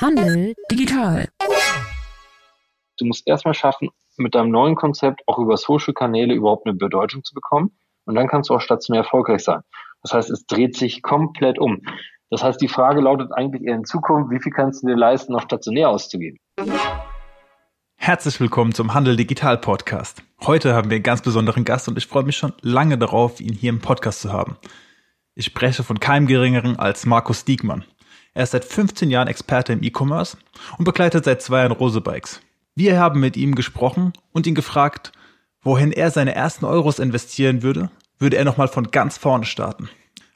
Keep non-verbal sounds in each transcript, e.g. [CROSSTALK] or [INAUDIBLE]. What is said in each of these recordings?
Handel digital. Du musst erstmal schaffen, mit deinem neuen Konzept auch über Social-Kanäle überhaupt eine Bedeutung zu bekommen. Und dann kannst du auch stationär erfolgreich sein. Das heißt, es dreht sich komplett um. Das heißt, die Frage lautet eigentlich eher in Zukunft, wie viel kannst du dir leisten, noch stationär auszugeben? Herzlich willkommen zum Handel Digital Podcast. Heute haben wir einen ganz besonderen Gast und ich freue mich schon lange darauf, ihn hier im Podcast zu haben. Ich spreche von keinem geringeren als Markus Diekmann. Er ist seit 15 Jahren Experte im E-Commerce und begleitet seit zwei Jahren Rose Bikes. Wir haben mit ihm gesprochen und ihn gefragt, wohin er seine ersten Euros investieren würde, würde er nochmal von ganz vorne starten.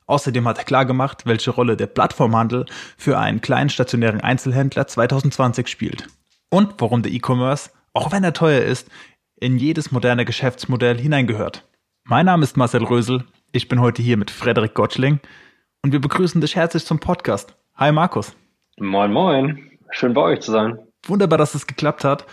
Außerdem hat er klargemacht, welche Rolle der Plattformhandel für einen kleinen stationären Einzelhändler 2020 spielt und warum der E-Commerce, auch wenn er teuer ist, in jedes moderne Geschäftsmodell hineingehört. Mein Name ist Marcel Rösel, ich bin heute hier mit Frederik Gottschling und wir begrüßen dich herzlich zum Podcast. Hi Markus. Moin, moin. Schön bei euch zu sein. Wunderbar, dass es geklappt hat.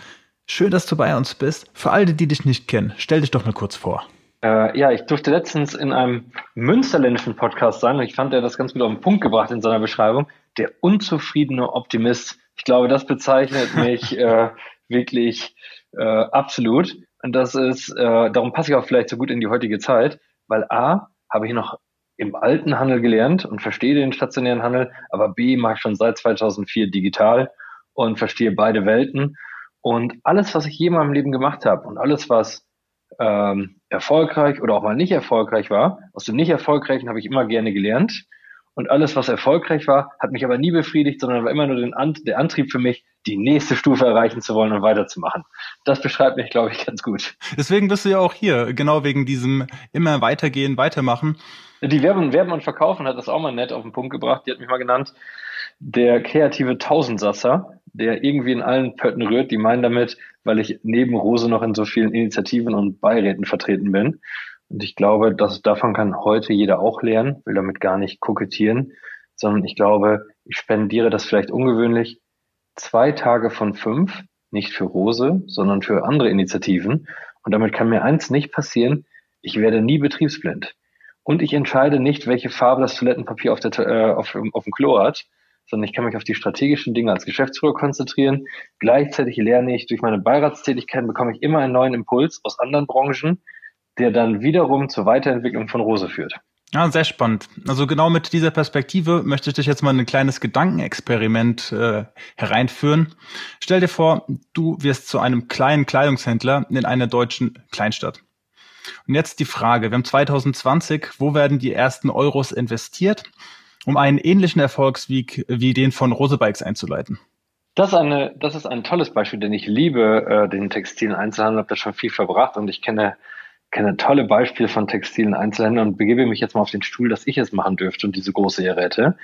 Schön, dass du bei uns bist. Für alle, die dich nicht kennen, stell dich doch mal kurz vor. Äh, ja, ich durfte letztens in einem münsterländischen Podcast sein und ich fand, er das ganz gut auf den Punkt gebracht in seiner Beschreibung. Der unzufriedene Optimist ich glaube, das bezeichnet [LAUGHS] mich äh, wirklich äh, absolut. Und das ist, äh, darum passe ich auch vielleicht so gut in die heutige Zeit, weil A, habe ich noch im alten Handel gelernt und verstehe den stationären Handel, aber B, mache ich schon seit 2004 digital und verstehe beide Welten. Und alles, was ich je in meinem Leben gemacht habe und alles, was ähm, erfolgreich oder auch mal nicht erfolgreich war, aus dem nicht erfolgreichen habe ich immer gerne gelernt und alles, was erfolgreich war, hat mich aber nie befriedigt, sondern war immer nur den An der Antrieb für mich, die nächste Stufe erreichen zu wollen und weiterzumachen. Das beschreibt mich, glaube ich, [LAUGHS] ganz gut. Deswegen bist du ja auch hier, genau wegen diesem immer weitergehen, weitermachen. Die Werben, Werben und Verkaufen hat das auch mal nett auf den Punkt gebracht. Die hat mich mal genannt, der kreative Tausendsasser, der irgendwie in allen Pötten rührt. Die meinen damit, weil ich neben Rose noch in so vielen Initiativen und Beiräten vertreten bin. Und ich glaube, dass davon kann heute jeder auch lernen, will damit gar nicht kokettieren, sondern ich glaube, ich spendiere das vielleicht ungewöhnlich zwei Tage von fünf, nicht für Rose, sondern für andere Initiativen. Und damit kann mir eins nicht passieren, ich werde nie betriebsblind. Und ich entscheide nicht, welche Farbe das Toilettenpapier auf, der, äh, auf, auf dem Klo hat, sondern ich kann mich auf die strategischen Dinge als Geschäftsführer konzentrieren. Gleichzeitig lerne ich durch meine Beiratstätigkeit, bekomme ich immer einen neuen Impuls aus anderen Branchen, der dann wiederum zur Weiterentwicklung von Rose führt. Ja, sehr spannend. Also genau mit dieser Perspektive möchte ich dich jetzt mal in ein kleines Gedankenexperiment äh, hereinführen. Stell dir vor, du wirst zu einem kleinen Kleidungshändler in einer deutschen Kleinstadt. Und jetzt die Frage, wir haben 2020, wo werden die ersten Euros investiert, um einen ähnlichen Erfolgsweg wie den von Rosebikes einzuleiten? Das ist, eine, das ist ein tolles Beispiel, denn ich liebe äh, den textilen Einzelhandel, habe da schon viel verbracht und ich kenne kenne tolle Beispiele von textilen Einzelhändlern und begebe mich jetzt mal auf den Stuhl, dass ich es machen dürfte und diese große Ehre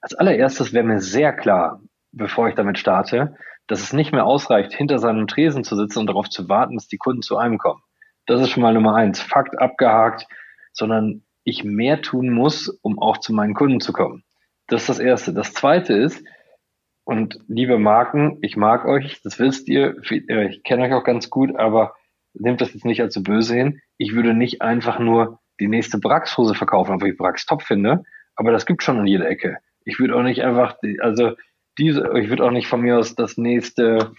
Als allererstes wäre mir sehr klar, bevor ich damit starte, dass es nicht mehr ausreicht, hinter seinem Tresen zu sitzen und darauf zu warten, dass die Kunden zu einem kommen. Das ist schon mal Nummer eins. Fakt abgehakt, sondern ich mehr tun muss, um auch zu meinen Kunden zu kommen. Das ist das Erste. Das Zweite ist, und liebe Marken, ich mag euch, das wisst ihr, ich kenne euch auch ganz gut, aber nehmt das jetzt nicht als so böse hin. Ich würde nicht einfach nur die nächste Brax-Hose verkaufen, obwohl ich Brax top finde, aber das gibt schon an jeder Ecke. Ich würde auch nicht einfach, also diese, ich würde auch nicht von mir aus das nächste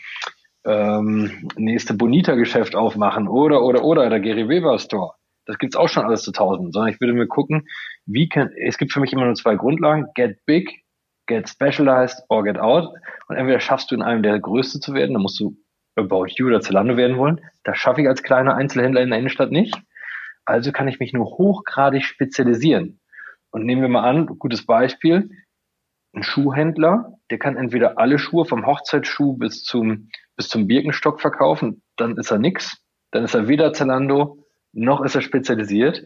ähm, nächste Bonita-Geschäft aufmachen oder oder oder der Gary Weber Store. Das gibt's auch schon alles zu tausend, sondern ich würde mir gucken, wie kann, es gibt für mich immer nur zwei Grundlagen, get big, get specialized or get out. Und entweder schaffst du in einem der Größte zu werden, dann musst du About You oder Zalando werden wollen. Das schaffe ich als kleiner Einzelhändler in der Innenstadt nicht. Also kann ich mich nur hochgradig spezialisieren. Und nehmen wir mal an, gutes Beispiel, ein Schuhhändler, der kann entweder alle Schuhe vom Hochzeitsschuh bis zum, bis zum Birkenstock verkaufen, dann ist er nix. Dann ist er weder Zalando, noch ist er spezialisiert.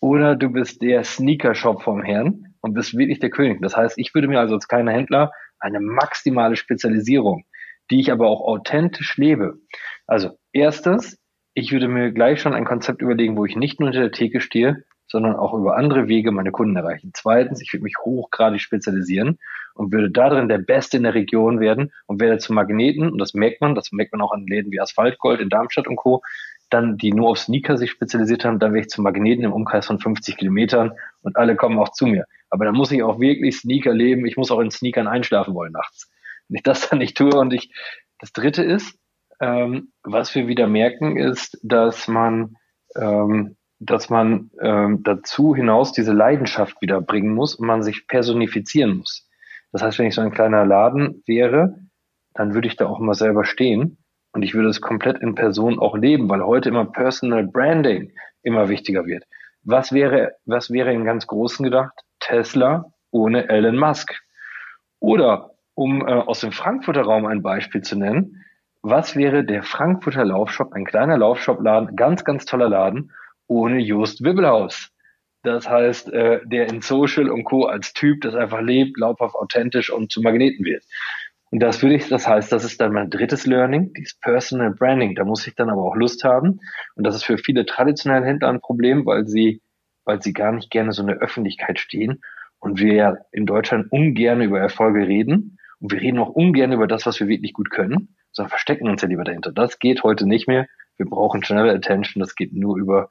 Oder du bist der Sneaker-Shop vom Herrn und bist wirklich der König. Das heißt, ich würde mir also als kleiner Händler eine maximale Spezialisierung die ich aber auch authentisch lebe. Also erstes, ich würde mir gleich schon ein Konzept überlegen, wo ich nicht nur hinter der Theke stehe, sondern auch über andere Wege meine Kunden erreichen. Zweitens, ich würde mich hochgradig spezialisieren und würde darin der Beste in der Region werden und werde zum Magneten, und das merkt man, das merkt man auch an Läden wie Asphaltgold in Darmstadt und Co., dann, die nur auf Sneaker sich spezialisiert haben, dann werde ich zum Magneten im Umkreis von 50 Kilometern und alle kommen auch zu mir. Aber dann muss ich auch wirklich Sneaker leben, ich muss auch in Sneakern einschlafen wollen nachts. [LAUGHS] ich das dann nicht tue. Und ich, das dritte ist, ähm, was wir wieder merken, ist, dass man, ähm, dass man ähm, dazu hinaus diese Leidenschaft wieder bringen muss und man sich personifizieren muss. Das heißt, wenn ich so ein kleiner Laden wäre, dann würde ich da auch immer selber stehen und ich würde es komplett in Person auch leben, weil heute immer Personal Branding immer wichtiger wird. Was wäre, was wäre in ganz Großen gedacht? Tesla ohne Elon Musk. Oder, um äh, aus dem Frankfurter Raum ein Beispiel zu nennen, was wäre der Frankfurter Laufshop, ein kleiner Laufshop-Laden, ganz, ganz toller Laden, ohne Just Wibbelhaus? Das heißt, äh, der in Social und Co. als Typ das einfach lebt, laufhaft authentisch und zu Magneten wird. Und das würde ich, das heißt, das ist dann mein drittes Learning, dieses Personal Branding. Da muss ich dann aber auch Lust haben. Und das ist für viele traditionelle Händler ein Problem, weil sie, weil sie gar nicht gerne so eine Öffentlichkeit stehen. Und wir ja in Deutschland ungern über Erfolge reden. Und wir reden auch ungern über das, was wir wirklich gut können, sondern verstecken uns ja lieber dahinter. Das geht heute nicht mehr. Wir brauchen schnelle Attention. Das geht nur über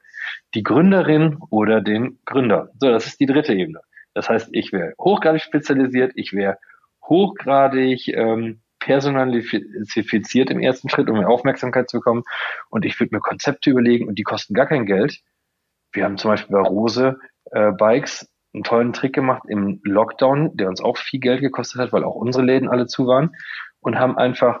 die Gründerin oder den Gründer. So, das ist die dritte Ebene. Das heißt, ich wäre hochgradig spezialisiert, ich wäre hochgradig ähm, personalifiziert im ersten Schritt, um mehr Aufmerksamkeit zu bekommen. Und ich würde mir Konzepte überlegen und die kosten gar kein Geld. Wir haben zum Beispiel bei Rose äh, Bikes einen tollen Trick gemacht im Lockdown, der uns auch viel Geld gekostet hat, weil auch unsere Läden alle zu waren und haben einfach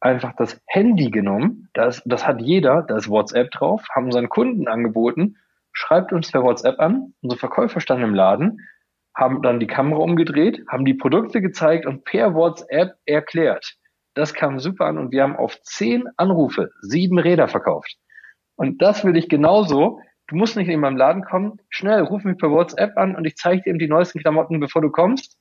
einfach das Handy genommen, das, das hat jeder, da ist WhatsApp drauf, haben unseren Kunden angeboten, schreibt uns per WhatsApp an, unsere Verkäufer standen im Laden, haben dann die Kamera umgedreht, haben die Produkte gezeigt und per WhatsApp erklärt. Das kam super an und wir haben auf zehn Anrufe sieben Räder verkauft. Und das will ich genauso. Du musst nicht in meinem Laden kommen. Schnell, ruf mich per WhatsApp an und ich zeige dir eben die neuesten Klamotten, bevor du kommst.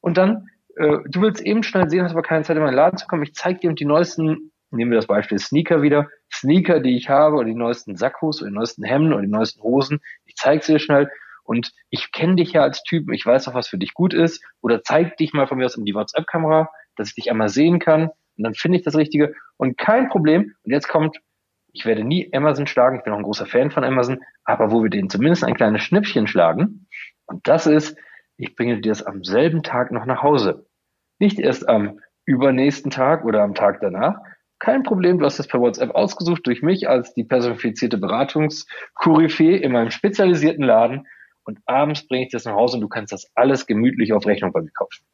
Und dann, äh, du willst eben schnell sehen, hast aber keine Zeit, in meinen Laden zu kommen. Ich zeige dir eben die neuesten, nehmen wir das Beispiel Sneaker wieder, Sneaker, die ich habe, oder die neuesten Sakkos, oder die neuesten Hemden, oder die neuesten Hosen. Ich zeige dir schnell und ich kenne dich ja als Typ, ich weiß auch, was für dich gut ist, oder zeig dich mal von mir aus in die WhatsApp-Kamera, dass ich dich einmal sehen kann, und dann finde ich das Richtige und kein Problem. Und jetzt kommt, ich werde nie Amazon schlagen, ich bin auch ein großer Fan von Amazon, aber wo wir denen zumindest ein kleines Schnippchen schlagen, und das ist, ich bringe dir das am selben Tag noch nach Hause. Nicht erst am übernächsten Tag oder am Tag danach. Kein Problem, du hast das per WhatsApp ausgesucht durch mich als die personifizierte Beratungskoryphäe in meinem spezialisierten Laden und abends bringe ich das nach Hause und du kannst das alles gemütlich auf Rechnung bei mir kaufen.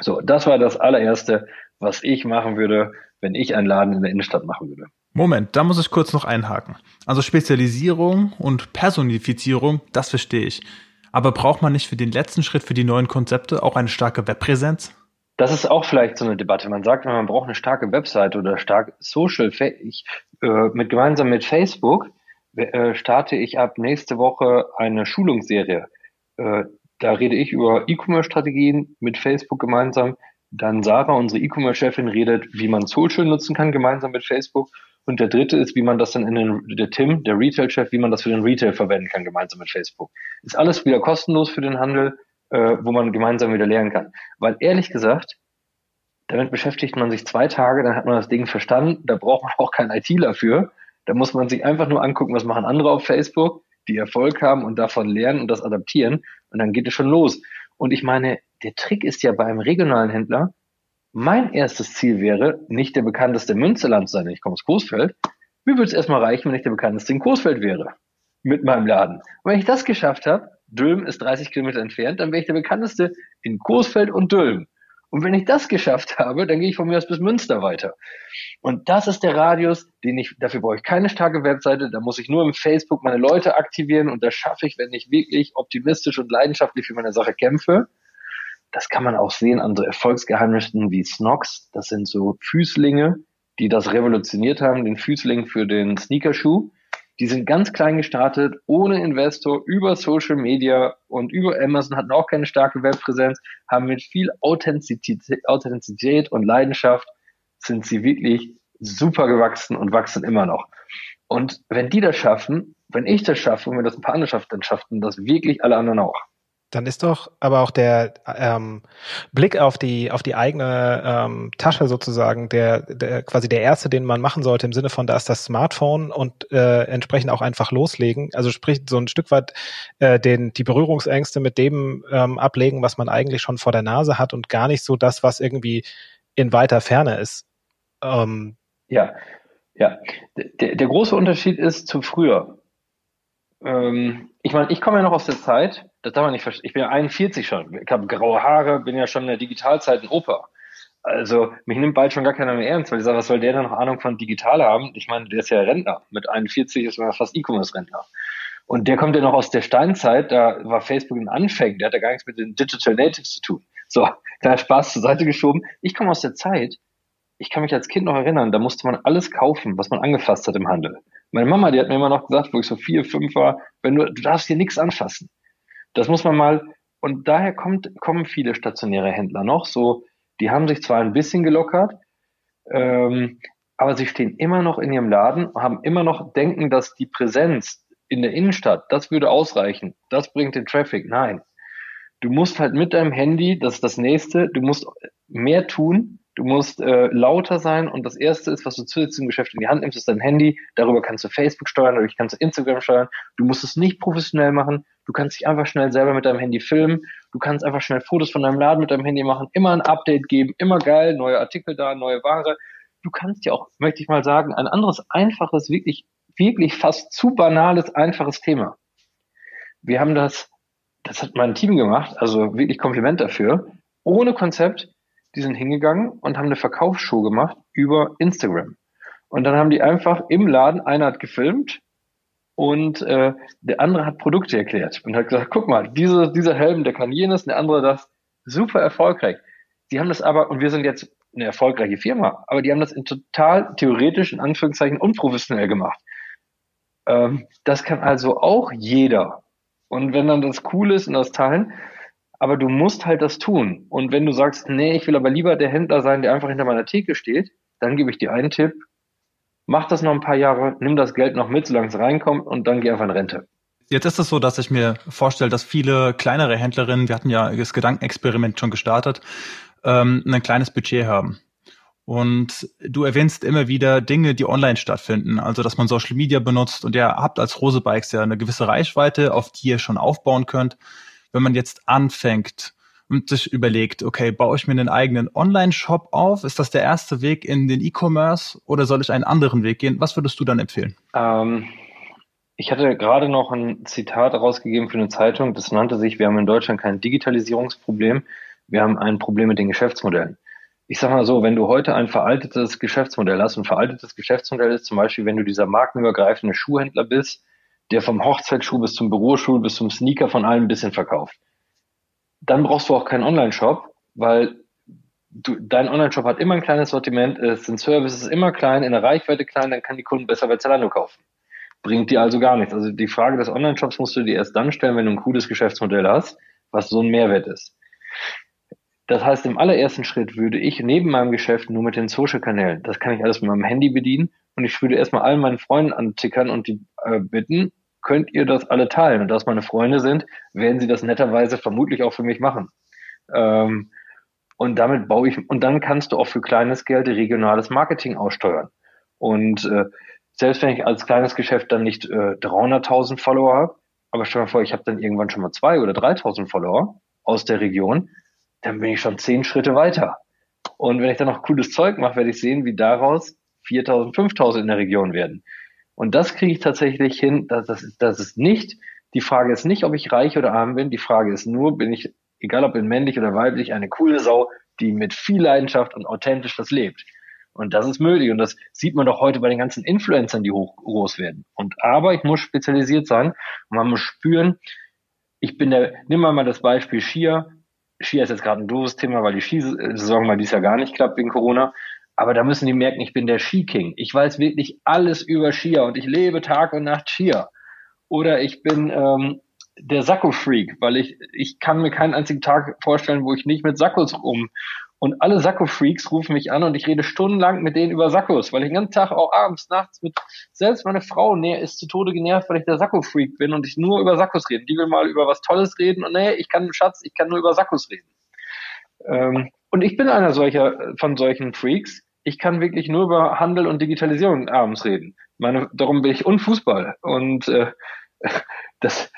So, das war das allererste, was ich machen würde, wenn ich einen Laden in der Innenstadt machen würde. Moment, da muss ich kurz noch einhaken. Also Spezialisierung und Personifizierung, das verstehe ich. Aber braucht man nicht für den letzten Schritt, für die neuen Konzepte auch eine starke Webpräsenz? Das ist auch vielleicht so eine Debatte. Man sagt, man braucht eine starke Website oder stark Social. Ich, äh, mit gemeinsam mit Facebook äh, starte ich ab nächste Woche eine Schulungsserie. Äh, da rede ich über E-Commerce-Strategien mit Facebook gemeinsam. Dann Sarah, unsere E-Commerce-Chefin, redet, wie man Social nutzen kann gemeinsam mit Facebook. Und der dritte ist, wie man das dann in den, der Tim, der Retail-Chef, wie man das für den Retail verwenden kann gemeinsam mit Facebook. Ist alles wieder kostenlos für den Handel, äh, wo man gemeinsam wieder lernen kann. Weil ehrlich gesagt, damit beschäftigt man sich zwei Tage, dann hat man das Ding verstanden. Da braucht man [LAUGHS] auch keinen ITler für. Da muss man sich einfach nur angucken, was machen andere auf Facebook, die Erfolg haben und davon lernen und das adaptieren. Und dann geht es schon los. Und ich meine, der Trick ist ja bei einem regionalen Händler, mein erstes Ziel wäre, nicht der bekannteste Münsterland zu sein, ich komme aus Coesfeld. Mir würde es erstmal reichen, wenn ich der bekannteste in Coesfeld wäre. Mit meinem Laden. Und wenn ich das geschafft habe, Dülm ist 30 Kilometer entfernt, dann wäre ich der bekannteste in Coesfeld und Dülm. Und wenn ich das geschafft habe, dann gehe ich von mir aus bis Münster weiter. Und das ist der Radius, den ich, dafür brauche ich keine starke Webseite, da muss ich nur im Facebook meine Leute aktivieren und das schaffe ich, wenn ich wirklich optimistisch und leidenschaftlich für meine Sache kämpfe. Das kann man auch sehen an so Erfolgsgeheimnissen wie Snox. Das sind so Füßlinge, die das revolutioniert haben, den Füßling für den Sneakerschuh. Die sind ganz klein gestartet, ohne Investor, über Social Media und über Amazon, hatten auch keine starke Webpräsenz, haben mit viel Authentizität, und Leidenschaft sind sie wirklich super gewachsen und wachsen immer noch. Und wenn die das schaffen, wenn ich das schaffe und wenn das ein paar andere schaffen, dann schaffen das wirklich alle anderen auch. Dann ist doch aber auch der ähm, Blick auf die auf die eigene ähm, Tasche sozusagen der, der quasi der erste, den man machen sollte im Sinne von da ist das Smartphone und äh, entsprechend auch einfach loslegen. Also sprich so ein Stück weit äh, den die Berührungsängste mit dem ähm, ablegen, was man eigentlich schon vor der Nase hat und gar nicht so das, was irgendwie in weiter Ferne ist. Ähm, ja, ja. Der, der große Unterschied ist zu früher. Ähm, ich meine, ich komme ja noch aus der Zeit, das darf man nicht verstehen. Ich bin ja 41 schon. Ich habe graue Haare, bin ja schon in der Digitalzeit ein Opa. Also mich nimmt bald schon gar keiner mehr ernst, weil ich sage, was soll der denn noch Ahnung von digital haben? Ich meine, der ist ja Rentner. Mit 41 ist man fast E-Commerce-Rentner. Und der kommt ja noch aus der Steinzeit, da war Facebook ein Anfängen, der hat ja gar nichts mit den Digital Natives zu tun. So, [LAUGHS] da Spaß zur Seite geschoben. Ich komme aus der Zeit, ich kann mich als Kind noch erinnern, da musste man alles kaufen, was man angefasst hat im Handel. Meine Mama, die hat mir immer noch gesagt, wo ich so vier, fünf war, wenn du, du darfst hier nichts anfassen. Das muss man mal, und daher kommt, kommen viele stationäre Händler noch, so, die haben sich zwar ein bisschen gelockert, ähm, aber sie stehen immer noch in ihrem Laden, haben immer noch denken, dass die Präsenz in der Innenstadt, das würde ausreichen, das bringt den Traffic. Nein. Du musst halt mit deinem Handy, das ist das nächste, du musst mehr tun, du musst äh, lauter sein und das erste ist, was du zusätzlich zum Geschäft in die Hand nimmst, ist dein Handy. Darüber kannst du Facebook steuern, dadurch kannst du Instagram steuern. Du musst es nicht professionell machen. Du kannst dich einfach schnell selber mit deinem Handy filmen. Du kannst einfach schnell Fotos von deinem Laden mit deinem Handy machen, immer ein Update geben, immer geil, neue Artikel da, neue Ware. Du kannst ja auch, möchte ich mal sagen, ein anderes einfaches, wirklich wirklich fast zu banales, einfaches Thema. Wir haben das, das hat mein Team gemacht, also wirklich Kompliment dafür, ohne Konzept. Die sind hingegangen und haben eine Verkaufsshow gemacht über Instagram. Und dann haben die einfach im Laden, einer hat gefilmt und äh, der andere hat Produkte erklärt und hat gesagt, guck mal, diese, dieser Helm, der kann jenes, der andere das. Super erfolgreich. Die haben das aber, und wir sind jetzt eine erfolgreiche Firma, aber die haben das in total theoretisch, in Anführungszeichen, unprofessionell gemacht. Ähm, das kann also auch jeder. Und wenn dann das cool ist und das teilen, aber du musst halt das tun. Und wenn du sagst, nee, ich will aber lieber der Händler sein, der einfach hinter meiner Theke steht, dann gebe ich dir einen Tipp. Mach das noch ein paar Jahre, nimm das Geld noch mit, solange es reinkommt und dann geh einfach in Rente. Jetzt ist es so, dass ich mir vorstelle, dass viele kleinere Händlerinnen, wir hatten ja das Gedankenexperiment schon gestartet, ähm, ein kleines Budget haben. Und du erwähnst immer wieder Dinge, die online stattfinden, also dass man Social Media benutzt und ihr habt als Rose Bikes ja eine gewisse Reichweite, auf die ihr schon aufbauen könnt. Wenn man jetzt anfängt und sich überlegt, okay, baue ich mir einen eigenen Online-Shop auf? Ist das der erste Weg in den E-Commerce oder soll ich einen anderen Weg gehen? Was würdest du dann empfehlen? Ähm, ich hatte gerade noch ein Zitat rausgegeben für eine Zeitung, das nannte sich, wir haben in Deutschland kein Digitalisierungsproblem, wir haben ein Problem mit den Geschäftsmodellen ich sag mal so, wenn du heute ein veraltetes Geschäftsmodell hast, ein veraltetes Geschäftsmodell ist zum Beispiel, wenn du dieser markenübergreifende Schuhhändler bist, der vom Hochzeitsschuh bis zum Büroschuh bis zum Sneaker von allem ein bisschen verkauft, dann brauchst du auch keinen Online-Shop, weil du, dein Online-Shop hat immer ein kleines Sortiment, es sind Services immer klein, in der Reichweite klein, dann kann die Kunden besser bei Zalando kaufen. Bringt dir also gar nichts. Also die Frage des Online-Shops musst du dir erst dann stellen, wenn du ein cooles Geschäftsmodell hast, was so ein Mehrwert ist. Das heißt, im allerersten Schritt würde ich neben meinem Geschäft nur mit den Social-Kanälen, das kann ich alles mit meinem Handy bedienen und ich würde erstmal allen meinen Freunden antickern und die äh, bitten, könnt ihr das alle teilen? Und da es meine Freunde sind, werden sie das netterweise vermutlich auch für mich machen. Ähm, und damit baue ich, und dann kannst du auch für kleines Geld regionales Marketing aussteuern. Und äh, selbst wenn ich als kleines Geschäft dann nicht äh, 300.000 Follower habe, aber stell dir vor, ich habe dann irgendwann schon mal zwei oder 3.000 Follower aus der Region, dann bin ich schon zehn Schritte weiter. Und wenn ich dann noch cooles Zeug mache, werde ich sehen, wie daraus 4000, 5000 in der Region werden. Und das kriege ich tatsächlich hin. Das, das, das ist nicht, die Frage ist nicht, ob ich reich oder arm bin. Die Frage ist nur, bin ich, egal ob bin männlich oder weiblich, eine coole Sau, die mit viel Leidenschaft und authentisch das lebt. Und das ist möglich. Und das sieht man doch heute bei den ganzen Influencern, die hoch groß werden. Und aber ich muss spezialisiert sein und man muss spüren, ich bin der, nimm mal das Beispiel Skier. Ski ist jetzt gerade ein doofes Thema, weil die Skisaison mal dies Jahr gar nicht klappt wegen Corona. Aber da müssen die merken, ich bin der Skiking. Ich weiß wirklich alles über Skier und ich lebe Tag und Nacht Skier. Oder ich bin ähm, der Sakko-Freak, weil ich, ich kann mir keinen einzigen Tag vorstellen, wo ich nicht mit Sakkos rum, und alle Sakko-Freaks rufen mich an und ich rede stundenlang mit denen über Sakkos, weil ich den ganzen Tag auch abends, nachts mit, selbst meine Frau näher ist zu Tode genervt, weil ich der Sakko-Freak bin und ich nur über Sakkos rede. Die will mal über was Tolles reden und nee, ich kann, Schatz, ich kann nur über Sakkos reden. Ähm, und ich bin einer solcher, von solchen Freaks. Ich kann wirklich nur über Handel und Digitalisierung abends reden. Meine, darum bin ich unfußball. Und äh, [LAUGHS] das,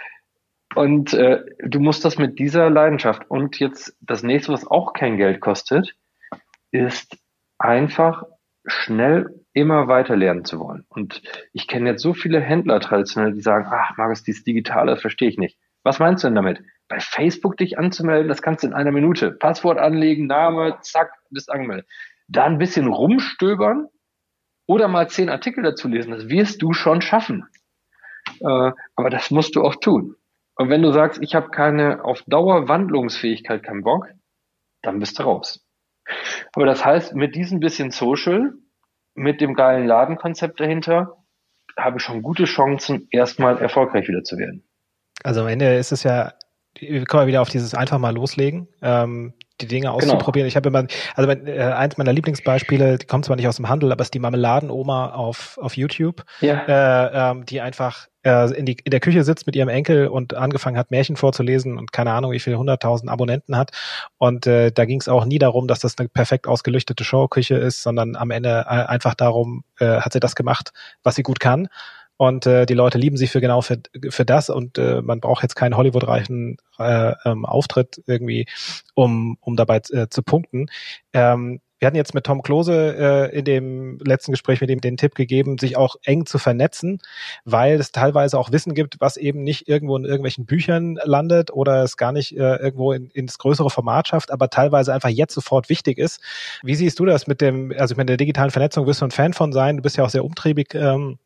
und äh, du musst das mit dieser Leidenschaft und jetzt das nächste, was auch kein Geld kostet, ist einfach schnell immer weiter lernen zu wollen. Und ich kenne jetzt so viele Händler traditionell, die sagen, ach, Markus, dieses Digitale, das verstehe ich nicht. Was meinst du denn damit? Bei Facebook dich anzumelden, das kannst du in einer Minute. Passwort anlegen, Name, zack, bist angemeldet. Da ein bisschen rumstöbern oder mal zehn Artikel dazu lesen, das wirst du schon schaffen. Äh, aber das musst du auch tun. Und wenn du sagst, ich habe keine auf Dauer Wandlungsfähigkeit, keinen Bock, dann bist du raus. Aber das heißt, mit diesem bisschen Social, mit dem geilen Ladenkonzept dahinter, habe ich schon gute Chancen, erstmal erfolgreich wieder zu werden. Also am Ende ist es ja, wir kommen wieder auf dieses einfach mal loslegen. Ähm, die Dinge genau. auszuprobieren. Genau. Ich habe immer, also mein, äh, eins meiner Lieblingsbeispiele, die kommt zwar nicht aus dem Handel, aber ist die Marmeladenoma auf, auf YouTube, ja. äh, ähm, die einfach äh, in, die, in der Küche sitzt mit ihrem Enkel und angefangen hat, Märchen vorzulesen und keine Ahnung, wie viele hunderttausend Abonnenten hat. Und äh, da ging es auch nie darum, dass das eine perfekt ausgeleuchtete Showküche ist, sondern am Ende äh, einfach darum, äh, hat sie das gemacht, was sie gut kann und äh, die Leute lieben sie für genau für, für das und äh, man braucht jetzt keinen Hollywood-reichen äh, ähm, Auftritt irgendwie, um, um dabei äh, zu punkten. Ähm, wir hatten jetzt mit Tom Klose äh, in dem letzten Gespräch mit ihm den Tipp gegeben, sich auch eng zu vernetzen, weil es teilweise auch Wissen gibt, was eben nicht irgendwo in irgendwelchen Büchern landet oder es gar nicht äh, irgendwo in, ins größere Format schafft, aber teilweise einfach jetzt sofort wichtig ist. Wie siehst du das mit dem, also mit der digitalen Vernetzung wirst du ein Fan von sein, du bist ja auch sehr umtriebig ähm,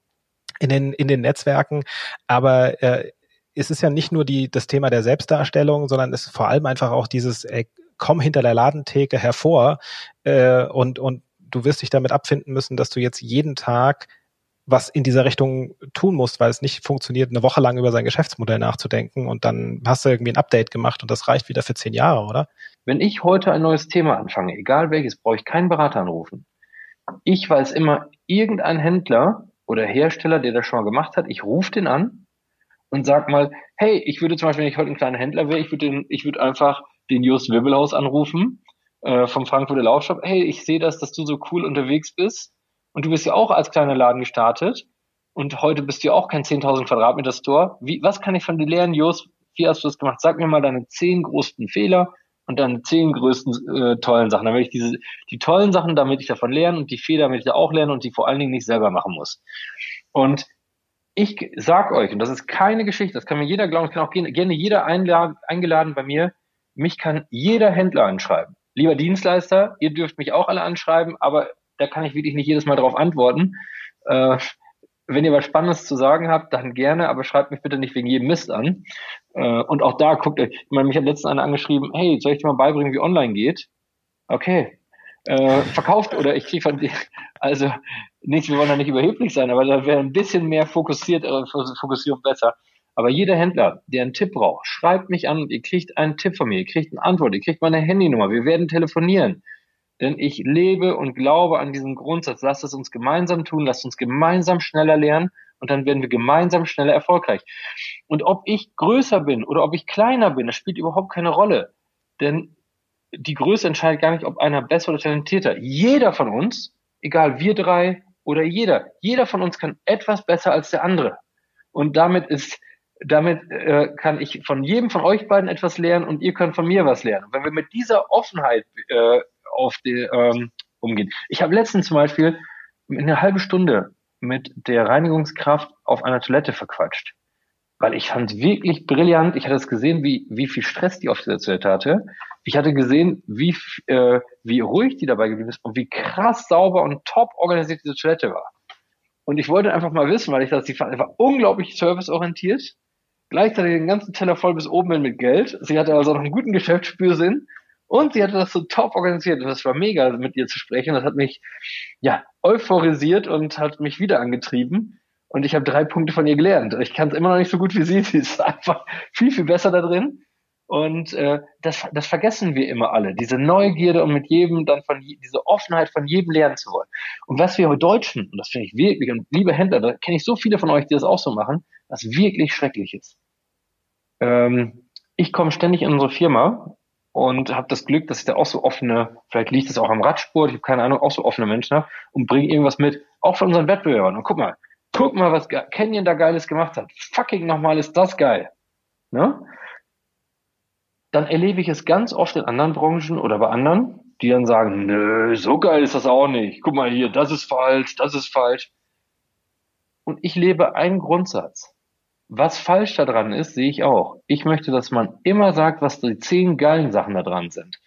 in den, in den Netzwerken. Aber äh, es ist ja nicht nur die, das Thema der Selbstdarstellung, sondern es ist vor allem einfach auch dieses, ey, komm hinter der Ladentheke hervor äh, und, und du wirst dich damit abfinden müssen, dass du jetzt jeden Tag was in dieser Richtung tun musst, weil es nicht funktioniert, eine Woche lang über sein Geschäftsmodell nachzudenken und dann hast du irgendwie ein Update gemacht und das reicht wieder für zehn Jahre, oder? Wenn ich heute ein neues Thema anfange, egal welches, brauche ich keinen Berater anrufen. Ich weiß immer, irgendein Händler oder Hersteller, der das schon mal gemacht hat, ich rufe den an und sag mal, hey, ich würde zum Beispiel, wenn ich heute ein kleiner Händler wäre, ich würde den, ich würde einfach den Just Wibbelhaus anrufen äh, vom Frankfurter Laufshop. Hey, ich sehe das, dass du so cool unterwegs bist und du bist ja auch als kleiner Laden gestartet und heute bist du ja auch kein 10.000 Quadratmeter Store. Wie, was kann ich von dir lernen, Just? Wie hast du das gemacht? Sag mir mal deine zehn größten Fehler und dann zehn größten äh, tollen Sachen. Damit ich diese, die tollen Sachen, damit ich davon lerne und die Fehler, damit ich da auch lerne und die vor allen Dingen nicht selber machen muss. Und ich sag euch, und das ist keine Geschichte, das kann mir jeder glauben, das kann auch gerne jeder eingeladen bei mir, mich kann jeder Händler anschreiben. Lieber Dienstleister, ihr dürft mich auch alle anschreiben, aber da kann ich wirklich nicht jedes Mal drauf antworten. Äh, wenn ihr was Spannendes zu sagen habt, dann gerne, aber schreibt mich bitte nicht wegen jedem Mist an. Äh, und auch da guckt euch, ich meine, mich hat letztens einer angeschrieben, hey, soll ich dir mal beibringen, wie online geht? Okay. Äh, verkauft oder ich kriege von dir, also nicht, wir wollen da nicht überheblich sein, aber da wäre ein bisschen mehr fokussiert, äh, Fokussierung besser. Aber jeder Händler, der einen Tipp braucht, schreibt mich an, ihr kriegt einen Tipp von mir, ihr kriegt eine Antwort, ihr kriegt meine Handynummer, wir werden telefonieren. Denn ich lebe und glaube an diesen Grundsatz. Lasst es uns gemeinsam tun, lasst uns gemeinsam schneller lernen und dann werden wir gemeinsam schneller erfolgreich. Und ob ich größer bin oder ob ich kleiner bin, das spielt überhaupt keine Rolle. Denn die Größe entscheidet gar nicht, ob einer besser oder talentierter. Jeder von uns, egal wir drei oder jeder, jeder von uns kann etwas besser als der andere. Und damit ist, damit äh, kann ich von jedem von euch beiden etwas lernen und ihr könnt von mir was lernen. wenn wir mit dieser Offenheit äh, auf die, ähm, umgehen. Ich habe letztens zum Beispiel eine halbe Stunde mit der Reinigungskraft auf einer Toilette verquatscht. Weil ich fand wirklich brillant. Ich hatte es gesehen, wie, wie viel Stress die auf dieser Toilette hatte. Ich hatte gesehen, wie, äh, wie ruhig die dabei geblieben ist und wie krass sauber und top organisiert diese Toilette war. Und ich wollte einfach mal wissen, weil ich die fand einfach unglaublich serviceorientiert. Gleichzeitig den ganzen Teller voll bis oben hin mit Geld. Sie hatte also noch einen guten Geschäftsspürsinn und sie hatte das so top organisiert und das war mega, mit ihr zu sprechen. Das hat mich ja euphorisiert und hat mich wieder angetrieben. Und ich habe drei Punkte von ihr gelernt. Ich kann es immer noch nicht so gut wie sie. [LAUGHS] Sie ist einfach viel, viel besser da drin. Und äh, das, das vergessen wir immer alle. Diese Neugierde und mit jedem dann von diese Offenheit von jedem lernen zu wollen. Und was wir Deutschen, und das finde ich wirklich, und liebe Händler, da kenne ich so viele von euch, die das auch so machen, was wirklich schrecklich ist. Ähm, ich komme ständig in unsere Firma und habe das Glück, dass ich da auch so offene, vielleicht liegt es auch am Radsport, ich habe keine Ahnung, auch so offene Menschen habe und bringe irgendwas mit, auch von unseren Wettbewerbern. Und guck mal, guck mal, was Canyon da Geiles gemacht hat. Fucking nochmal ist das geil. Ne? Dann erlebe ich es ganz oft in anderen Branchen oder bei anderen, die dann sagen, nö, so geil ist das auch nicht. Guck mal hier, das ist falsch, das ist falsch. Und ich lebe einen Grundsatz. Was falsch daran ist, sehe ich auch. Ich möchte, dass man immer sagt, was die zehn geilen Sachen da dran sind.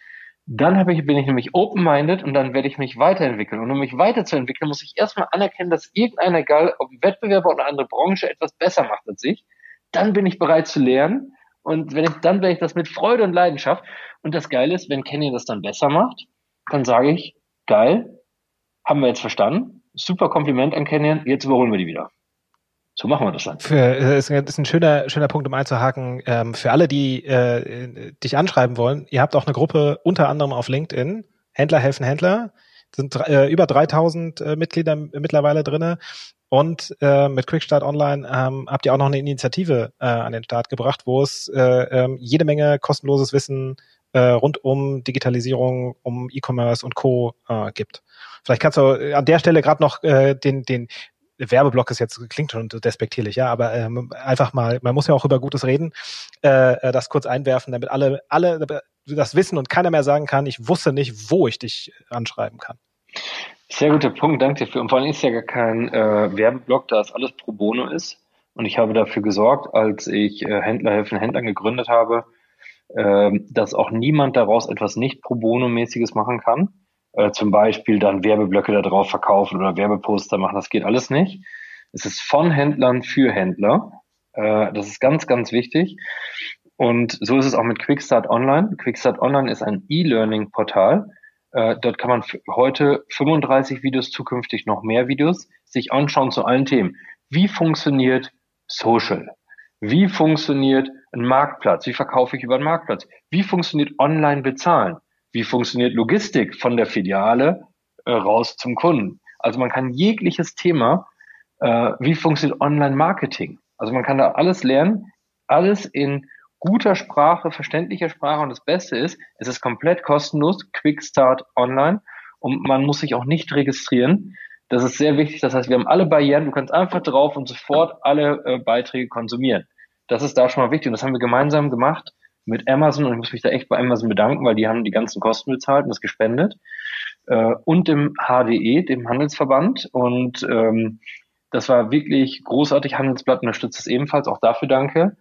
Dann habe ich, bin ich nämlich open-minded und dann werde ich mich weiterentwickeln. Und um mich weiterzuentwickeln, muss ich erstmal anerkennen, dass irgendeiner, egal ob Wettbewerber oder andere Branche, etwas besser macht als ich. Dann bin ich bereit zu lernen. Und wenn ich, dann werde ich das mit Freude und Leidenschaft. Und das Geile ist, wenn Kenny das dann besser macht, dann sage ich, geil, haben wir jetzt verstanden. Super Kompliment an Kenny, jetzt überholen wir die wieder. So machen wir das dann. Für, äh, ist ein schöner, schöner Punkt, um einzuhaken. Ähm, für alle, die äh, dich anschreiben wollen, ihr habt auch eine Gruppe unter anderem auf LinkedIn, Händler helfen Händler, sind äh, über 3000 äh, Mitglieder mittlerweile drinne. Und äh, mit Quickstart Online ähm, habt ihr auch noch eine Initiative äh, an den Start gebracht, wo es äh, äh, jede Menge kostenloses Wissen äh, rund um Digitalisierung, um E-Commerce und Co. Äh, gibt. Vielleicht kannst du an der Stelle gerade noch äh, den, den Werbeblock ist jetzt, klingt schon despektierlich, ja, aber ähm, einfach mal, man muss ja auch über Gutes reden, äh, äh, das kurz einwerfen, damit alle, alle das wissen und keiner mehr sagen kann, ich wusste nicht, wo ich dich anschreiben kann. Sehr guter Punkt, danke dir für. Und vor allem ist ja gar kein äh, Werbeblock, da es alles pro bono ist. Und ich habe dafür gesorgt, als ich äh, Händler helfen Händlern gegründet habe, äh, dass auch niemand daraus etwas nicht pro bono mäßiges machen kann äh, zum Beispiel dann Werbeblöcke da drauf verkaufen oder Werbeposter machen. Das geht alles nicht. Es ist von Händlern für Händler. Äh, das ist ganz, ganz wichtig. Und so ist es auch mit Quickstart Online. Quickstart Online ist ein E-Learning-Portal. Äh, dort kann man heute 35 Videos, zukünftig noch mehr Videos sich anschauen zu allen Themen. Wie funktioniert Social? Wie funktioniert ein Marktplatz? Wie verkaufe ich über einen Marktplatz? Wie funktioniert Online bezahlen? Wie funktioniert Logistik von der Filiale äh, raus zum Kunden? Also man kann jegliches Thema, äh, wie funktioniert Online-Marketing? Also man kann da alles lernen, alles in guter Sprache, verständlicher Sprache und das Beste ist, es ist komplett kostenlos, Quick Start Online und man muss sich auch nicht registrieren. Das ist sehr wichtig. Das heißt, wir haben alle Barrieren. Du kannst einfach drauf und sofort alle äh, Beiträge konsumieren. Das ist da schon mal wichtig und das haben wir gemeinsam gemacht mit Amazon und ich muss mich da echt bei Amazon bedanken, weil die haben die ganzen Kosten bezahlt und das gespendet äh, und dem HDE, dem Handelsverband und ähm, das war wirklich großartig. Handelsblatt unterstützt es ebenfalls, auch dafür danke.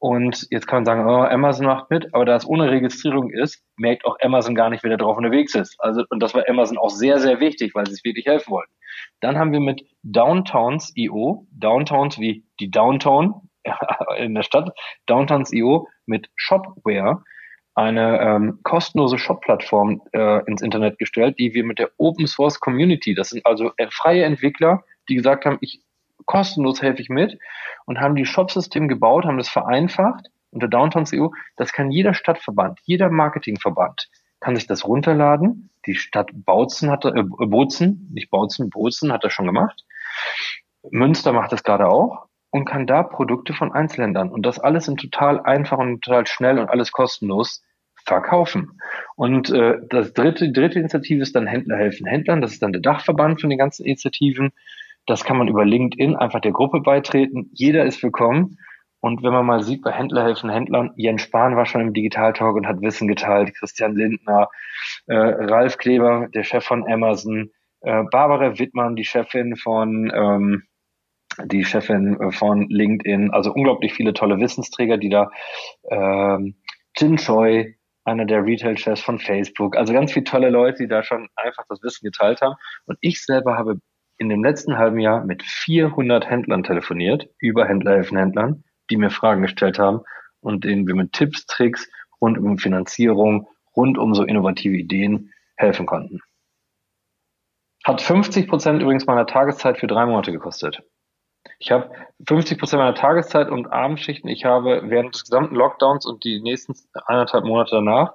Und jetzt kann man sagen, oh, Amazon macht mit, aber da es ohne Registrierung ist, merkt auch Amazon gar nicht, wer da drauf unterwegs ist. Also, und das war Amazon auch sehr, sehr wichtig, weil sie es wirklich helfen wollten. Dann haben wir mit Downtowns.io, Downtowns wie die Downtown, [LAUGHS] in der Stadt, Downtowns.io mit Shopware eine ähm, kostenlose Shop-Plattform äh, ins Internet gestellt, die wir mit der Open Source Community, das sind also äh, freie Entwickler, die gesagt haben, ich kostenlos helfe ich mit und haben die Shop-System gebaut, haben das vereinfacht unter Downtowns.io. Das kann jeder Stadtverband, jeder Marketingverband kann sich das runterladen. Die Stadt Bautzen hat, äh, Bozen, nicht Bautzen, Bozen hat das schon gemacht. Münster macht das gerade auch und kann da Produkte von Einzelhändlern und das alles in total einfach und total schnell und alles kostenlos verkaufen. Und äh, das dritte, die dritte Initiative ist dann Händler helfen Händlern. Das ist dann der Dachverband von den ganzen Initiativen. Das kann man über LinkedIn einfach der Gruppe beitreten. Jeder ist willkommen. Und wenn man mal sieht, bei Händler helfen Händlern, Jens Spahn war schon im Digitaltalk und hat Wissen geteilt, Christian Lindner, äh, Ralf Kleber, der Chef von Amazon, äh, Barbara Wittmann, die Chefin von ähm, die Chefin äh, von LinkedIn, also unglaublich viele tolle Wissensträger, die da, ähm, Jin Choi, einer der Retail-Chefs von Facebook, also ganz viele tolle Leute, die da schon einfach das Wissen geteilt haben. Und ich selber habe in dem letzten halben Jahr mit 400 Händlern telefoniert, über Händler helfen Händlern, die mir Fragen gestellt haben und denen wir mit Tipps, Tricks rund um Finanzierung, rund um so innovative Ideen helfen konnten. Hat 50 Prozent übrigens meiner Tageszeit für drei Monate gekostet. Ich habe 50 Prozent meiner Tageszeit und Abendschichten. Ich habe während des gesamten Lockdowns und die nächsten eineinhalb Monate danach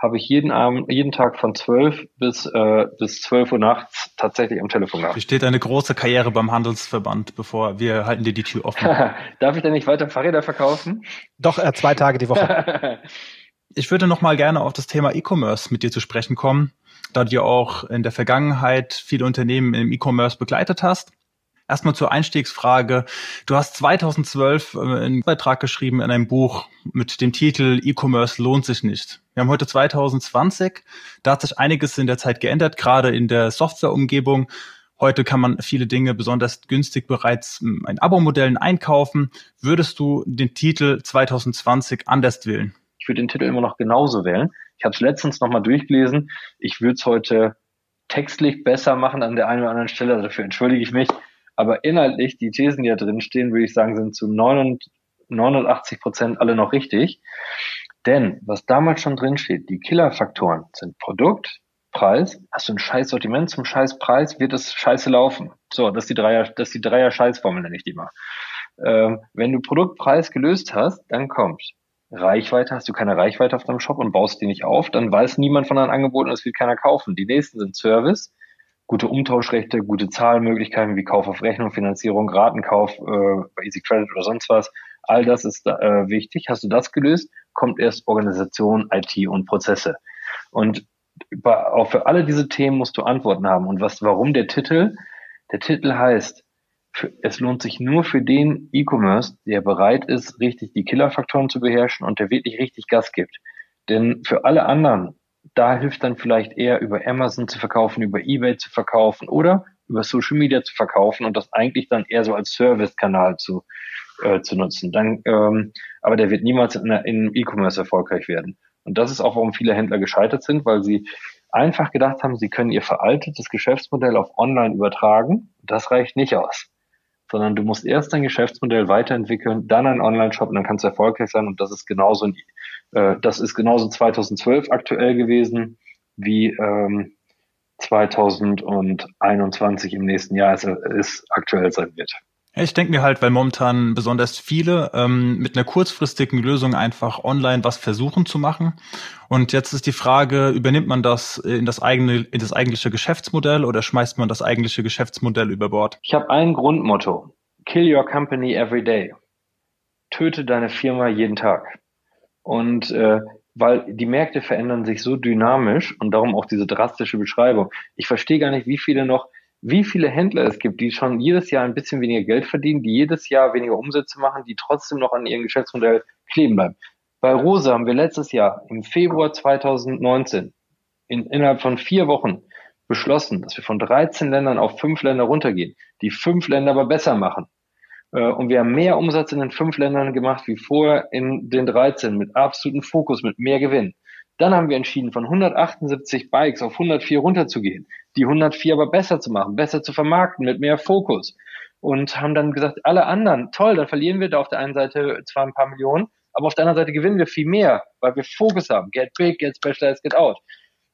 habe ich jeden Abend, jeden Tag von 12 bis, äh, bis 12 Uhr nachts tatsächlich am Telefon gehabt. Besteht eine große Karriere beim Handelsverband, bevor wir halten dir die Tür offen. [LAUGHS] Darf ich denn nicht weiter Fahrräder verkaufen? Doch, äh, zwei Tage die Woche. [LAUGHS] ich würde noch mal gerne auf das Thema E-Commerce mit dir zu sprechen kommen, da du ja auch in der Vergangenheit viele Unternehmen im E-Commerce begleitet hast. Erstmal zur Einstiegsfrage. Du hast 2012 äh, einen Beitrag geschrieben in einem Buch mit dem Titel E-Commerce lohnt sich nicht. Wir haben heute 2020. Da hat sich einiges in der Zeit geändert, gerade in der Softwareumgebung. Heute kann man viele Dinge besonders günstig bereits in Abo-Modellen einkaufen. Würdest du den Titel 2020 anders wählen? Ich würde den Titel immer noch genauso wählen. Ich habe es letztens nochmal durchgelesen. Ich würde es heute textlich besser machen an der einen oder anderen Stelle. Also dafür entschuldige ich mich. Aber inhaltlich, die Thesen, die da drin stehen, würde ich sagen, sind zu 89 Prozent alle noch richtig. Denn was damals schon drin steht, die Killerfaktoren sind Produkt, Preis, hast du ein scheiß Sortiment zum scheiß Preis, wird es scheiße laufen. So, das ist die Dreier, das ist die Dreier Scheißformel, nenne ich die mal. Ähm, wenn du Produktpreis gelöst hast, dann kommt Reichweite, hast du keine Reichweite auf deinem Shop und baust die nicht auf, dann weiß niemand von deinen Angeboten, es wird keiner kaufen. Die nächsten sind Service, gute Umtauschrechte, gute Zahlmöglichkeiten wie Kauf auf Rechnung, Finanzierung, Ratenkauf äh, bei Easy Credit oder sonst was. All das ist äh, wichtig. Hast du das gelöst, kommt erst Organisation, IT und Prozesse. Und auch für alle diese Themen musst du Antworten haben. Und was, warum der Titel? Der Titel heißt, für, es lohnt sich nur für den E-Commerce, der bereit ist, richtig die Killerfaktoren zu beherrschen und der wirklich richtig Gas gibt. Denn für alle anderen, da hilft dann vielleicht eher über Amazon zu verkaufen, über eBay zu verkaufen oder über Social Media zu verkaufen und das eigentlich dann eher so als Service-Kanal zu, äh, zu nutzen. Dann, ähm, aber der wird niemals in, in E-Commerce erfolgreich werden. Und das ist auch, warum viele Händler gescheitert sind, weil sie einfach gedacht haben, sie können ihr veraltetes Geschäftsmodell auf Online übertragen. Das reicht nicht aus. Sondern du musst erst dein Geschäftsmodell weiterentwickeln, dann einen Online-Shop und dann kannst du erfolgreich sein. Und das ist genauso, äh, das ist genauso 2012 aktuell gewesen wie ähm, 2021 im nächsten Jahr es, es aktuell sein wird. Ich denke mir halt, weil momentan besonders viele ähm, mit einer kurzfristigen Lösung einfach online was versuchen zu machen. Und jetzt ist die Frage, übernimmt man das in das eigene, in das eigentliche Geschäftsmodell oder schmeißt man das eigentliche Geschäftsmodell über Bord? Ich habe ein Grundmotto. Kill your company every day. Töte deine Firma jeden Tag. Und äh, weil die Märkte verändern sich so dynamisch und darum auch diese drastische Beschreibung. Ich verstehe gar nicht, wie viele noch wie viele Händler es gibt, die schon jedes Jahr ein bisschen weniger Geld verdienen, die jedes Jahr weniger Umsätze machen, die trotzdem noch an ihrem Geschäftsmodell kleben bleiben. Bei Rose haben wir letztes Jahr im Februar 2019 in, innerhalb von vier Wochen beschlossen, dass wir von 13 Ländern auf fünf Länder runtergehen, die fünf Länder aber besser machen. Äh, und wir haben mehr Umsatz in den fünf Ländern gemacht wie vorher in den 13 mit absolutem Fokus, mit mehr Gewinn. Dann haben wir entschieden, von 178 Bikes auf 104 runterzugehen, die 104 aber besser zu machen, besser zu vermarkten, mit mehr Fokus. Und haben dann gesagt, alle anderen, toll, dann verlieren wir da auf der einen Seite zwar ein paar Millionen, aber auf der anderen Seite gewinnen wir viel mehr, weil wir Fokus haben. Get big, get specialized, get out.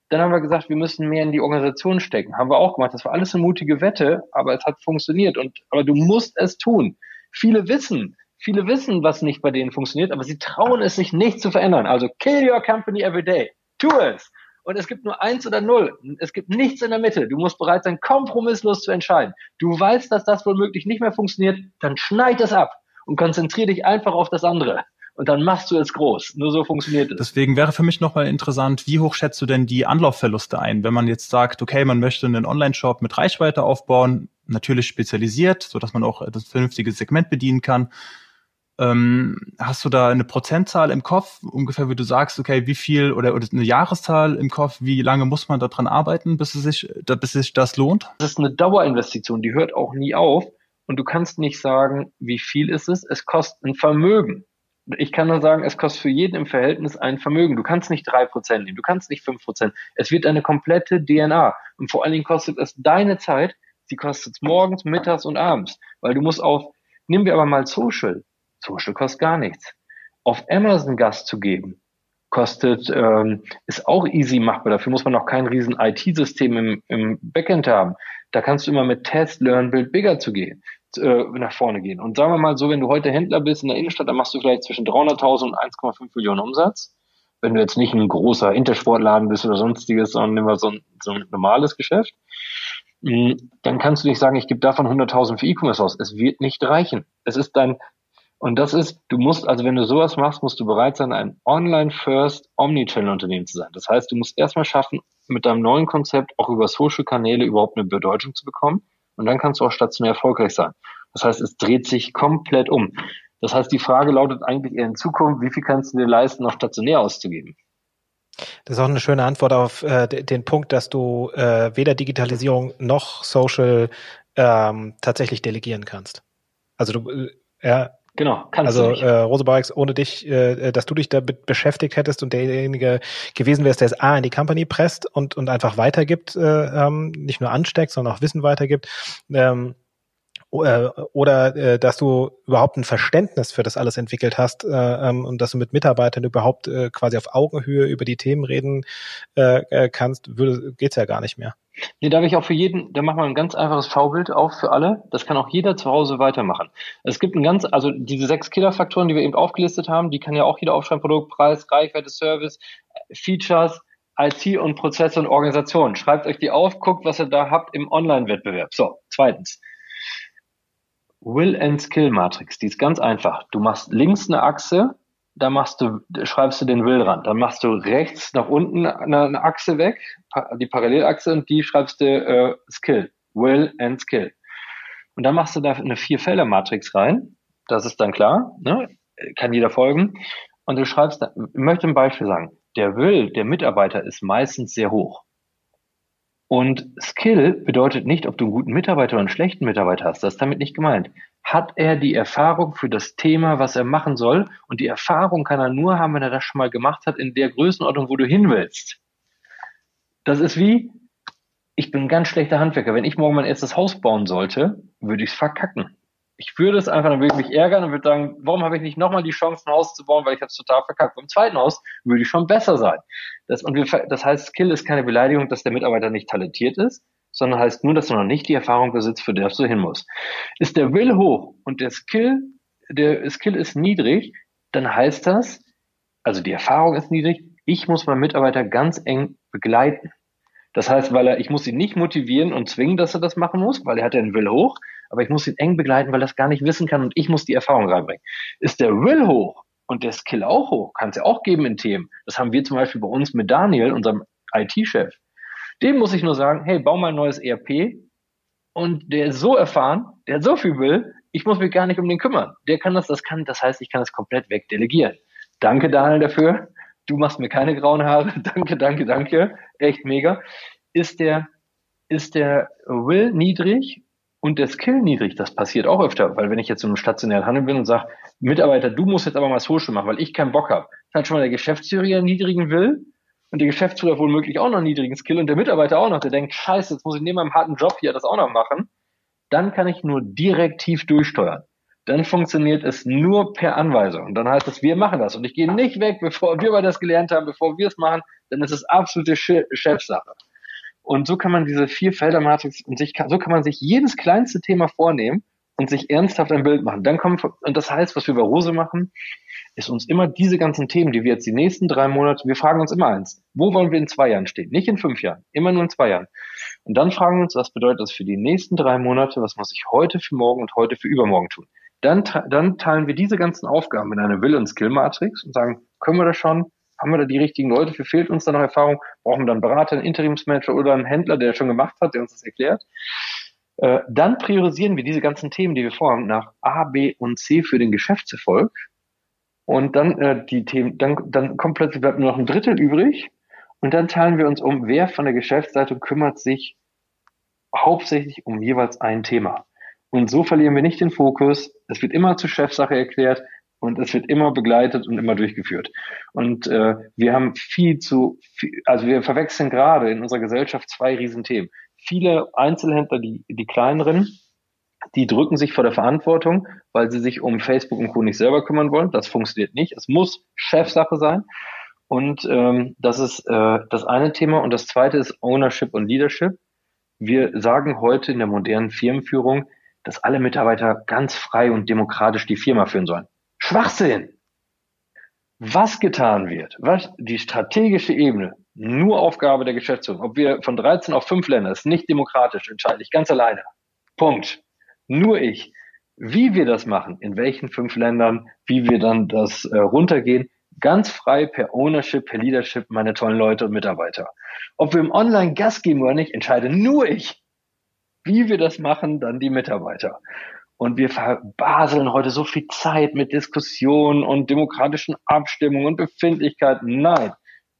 Dann haben wir gesagt, wir müssen mehr in die Organisation stecken. Haben wir auch gemacht. Das war alles eine mutige Wette, aber es hat funktioniert. Und, aber du musst es tun. Viele wissen, Viele wissen, was nicht bei denen funktioniert, aber sie trauen es sich nicht zu verändern. Also kill your company every day. Tu es. Und es gibt nur eins oder null. Es gibt nichts in der Mitte. Du musst bereit sein, kompromisslos zu entscheiden. Du weißt, dass das womöglich nicht mehr funktioniert, dann schneid es ab und konzentriere dich einfach auf das andere. Und dann machst du es groß. Nur so funktioniert es. Deswegen wäre für mich nochmal interessant, wie hoch schätzt du denn die Anlaufverluste ein, wenn man jetzt sagt, okay, man möchte einen Online-Shop mit Reichweite aufbauen, natürlich spezialisiert, so dass man auch das vernünftige Segment bedienen kann. Ähm, hast du da eine Prozentzahl im Kopf, ungefähr, wie du sagst, okay, wie viel oder, oder eine Jahreszahl im Kopf, wie lange muss man daran arbeiten, bis es sich, bis sich das lohnt? Das ist eine Dauerinvestition, die hört auch nie auf. Und du kannst nicht sagen, wie viel ist es, es kostet ein Vermögen. Ich kann nur sagen, es kostet für jeden im Verhältnis ein Vermögen. Du kannst nicht drei Prozent nehmen, du kannst nicht fünf Prozent. Es wird eine komplette DNA. Und vor allen Dingen kostet es deine Zeit, sie kostet es morgens, mittags und abends. Weil du musst auf, nehmen wir aber mal Social. Social kostet gar nichts. Auf Amazon Gas zu geben, kostet, ähm, ist auch easy machbar. Dafür muss man noch kein riesen IT-System im, im Backend haben. Da kannst du immer mit Test, Learn, Build Bigger zu gehen, äh, nach vorne gehen. Und sagen wir mal so, wenn du heute Händler bist in der Innenstadt, dann machst du vielleicht zwischen 300.000 und 1,5 Millionen Umsatz. Wenn du jetzt nicht ein großer Intersportladen bist oder sonstiges, sondern nehmen wir so ein, so ein normales Geschäft, mm, dann kannst du nicht sagen, ich gebe davon 100.000 für E-Commerce aus. Es wird nicht reichen. Es ist dein und das ist, du musst, also wenn du sowas machst, musst du bereit sein, ein Online-First Omnichannel-Unternehmen zu sein. Das heißt, du musst erstmal schaffen, mit deinem neuen Konzept auch über Social-Kanäle überhaupt eine Bedeutung zu bekommen. Und dann kannst du auch stationär erfolgreich sein. Das heißt, es dreht sich komplett um. Das heißt, die Frage lautet eigentlich eher in Zukunft, wie viel kannst du dir leisten, noch stationär auszugeben? Das ist auch eine schöne Antwort auf äh, den Punkt, dass du äh, weder Digitalisierung noch Social ähm, tatsächlich delegieren kannst. Also du, äh, ja, Genau, kannst also, du nicht. Also äh, Rosebarks, ohne dich, äh, dass du dich damit beschäftigt hättest und derjenige gewesen wärst, der es A in die Company presst und, und einfach weitergibt, äh, ähm, nicht nur ansteckt, sondern auch Wissen weitergibt, ähm, äh, oder äh, dass du überhaupt ein Verständnis für das alles entwickelt hast äh, ähm, und dass du mit Mitarbeitern überhaupt äh, quasi auf Augenhöhe über die Themen reden äh, äh kannst, würde, geht's ja gar nicht mehr. Nee, da habe ich auch für jeden, da machen wir ein ganz einfaches Schaubild auf für alle. Das kann auch jeder zu Hause weitermachen. Es gibt ein ganz, also diese sechs Killerfaktoren, die wir eben aufgelistet haben, die kann ja auch jeder aufschreiben, Produkt, Preis, Reichweite, Service, Features, IT und Prozesse und Organisation. Schreibt euch die auf, guckt, was ihr da habt im Online-Wettbewerb. So, zweitens. Will and Skill Matrix, die ist ganz einfach. Du machst links eine Achse, da machst du, schreibst du den Will ran. Dann machst du rechts nach unten eine, eine Achse weg, die Parallelachse, und die schreibst du äh, Skill. Will and Skill. Und dann machst du da eine Vier-Felder-Matrix rein. Das ist dann klar, ne? kann jeder folgen. Und du schreibst, ich möchte ein Beispiel sagen. Der Will der Mitarbeiter ist meistens sehr hoch. Und Skill bedeutet nicht, ob du einen guten Mitarbeiter oder einen schlechten Mitarbeiter hast. Das ist damit nicht gemeint. Hat er die Erfahrung für das Thema, was er machen soll? Und die Erfahrung kann er nur haben, wenn er das schon mal gemacht hat, in der Größenordnung, wo du hin willst. Das ist wie, ich bin ein ganz schlechter Handwerker. Wenn ich morgen mein erstes Haus bauen sollte, würde ich es verkacken ich würde es einfach, dann würde ich mich ärgern und würde sagen, warum habe ich nicht nochmal die Chance, ein Haus zu bauen, weil ich habe es total verkackt. Beim zweiten Haus würde ich schon besser sein. Das, und wir, das heißt, Skill ist keine Beleidigung, dass der Mitarbeiter nicht talentiert ist, sondern heißt nur, dass er noch nicht die Erfahrung besitzt, für das du hin musst. Ist der Will hoch und der Skill, der Skill ist niedrig, dann heißt das, also die Erfahrung ist niedrig, ich muss meinen Mitarbeiter ganz eng begleiten. Das heißt, weil er, ich muss ihn nicht motivieren und zwingen, dass er das machen muss, weil er hat ja den Will hoch, aber ich muss ihn eng begleiten, weil er das gar nicht wissen kann und ich muss die Erfahrung reinbringen. Ist der Will hoch und der Skill auch hoch, kann es ja auch geben in Themen. Das haben wir zum Beispiel bei uns mit Daniel, unserem IT-Chef. Dem muss ich nur sagen, hey, bau mal ein neues ERP und der ist so erfahren, der hat so viel Will, ich muss mich gar nicht um den kümmern. Der kann das, das kann, das heißt, ich kann das komplett wegdelegieren. Danke, Daniel, dafür. Du machst mir keine grauen Haare. [LAUGHS] danke, danke, danke. Echt mega. Ist der, ist der Will niedrig und der Skill niedrig. Das passiert auch öfter, weil wenn ich jetzt in einem stationären Handel bin und sage, Mitarbeiter, du musst jetzt aber mal Social machen, weil ich keinen Bock habe, dann hat schon mal der Geschäftsführer niedrigen Will und der Geschäftsführer womöglich auch noch einen niedrigen Skill und der Mitarbeiter auch noch, der denkt, scheiße, jetzt muss ich neben meinem harten Job hier das auch noch machen. Dann kann ich nur direktiv durchsteuern. Dann funktioniert es nur per Anweisung. Und dann heißt es, wir machen das. Und ich gehe nicht weg, bevor wir das gelernt haben, bevor wir es machen, dann ist es absolute Chefsache. Und so kann man diese vier Felder Matrix und sich, so kann man sich jedes kleinste Thema vornehmen und sich ernsthaft ein Bild machen. Dann kommen, und das heißt, was wir bei Rose machen, ist uns immer diese ganzen Themen, die wir jetzt die nächsten drei Monate, wir fragen uns immer eins, wo wollen wir in zwei Jahren stehen? Nicht in fünf Jahren, immer nur in zwei Jahren. Und dann fragen wir uns, was bedeutet das für die nächsten drei Monate, was muss ich heute für morgen und heute für übermorgen tun? Dann, dann teilen wir diese ganzen Aufgaben in eine Will- und Skill-Matrix und sagen, können wir das schon? Haben wir da die richtigen Leute? Für fehlt uns da noch Erfahrung? Brauchen wir dann einen Berater, einen Interimsmanager oder einen Händler, der schon gemacht hat, der uns das erklärt? Äh, dann priorisieren wir diese ganzen Themen, die wir vorhaben, nach A, B und C für den Geschäftserfolg. Und dann äh, die Themen, dann, dann kommt plötzlich bleibt nur noch ein Drittel übrig. Und dann teilen wir uns um, wer von der Geschäftsleitung kümmert sich hauptsächlich um jeweils ein Thema. Und so verlieren wir nicht den Fokus. Es wird immer zur Chefsache erklärt und es wird immer begleitet und immer durchgeführt. Und äh, wir haben viel zu, viel, also wir verwechseln gerade in unserer Gesellschaft zwei Riesenthemen. Viele Einzelhändler, die, die kleineren, die drücken sich vor der Verantwortung, weil sie sich um Facebook und Co. nicht selber kümmern wollen. Das funktioniert nicht. Es muss Chefsache sein. Und ähm, das ist äh, das eine Thema. Und das zweite ist Ownership und Leadership. Wir sagen heute in der modernen Firmenführung, dass alle Mitarbeiter ganz frei und demokratisch die Firma führen sollen. Schwachsinn! Was getan wird, was die strategische Ebene, nur Aufgabe der Geschäftsführung, ob wir von 13 auf 5 Länder, ist nicht demokratisch, entscheide ich ganz alleine. Punkt. Nur ich. Wie wir das machen, in welchen fünf Ländern, wie wir dann das äh, runtergehen, ganz frei per Ownership, per Leadership, meine tollen Leute und Mitarbeiter. Ob wir im Online Gas geben oder nicht, entscheide nur ich. wie wir das machen, dann die Mitarbeiter. Und wir verbaseln heute so viel Zeit mit Diskussionen und demokratischen Abstimmungen und Befindlichkeiten. Nein,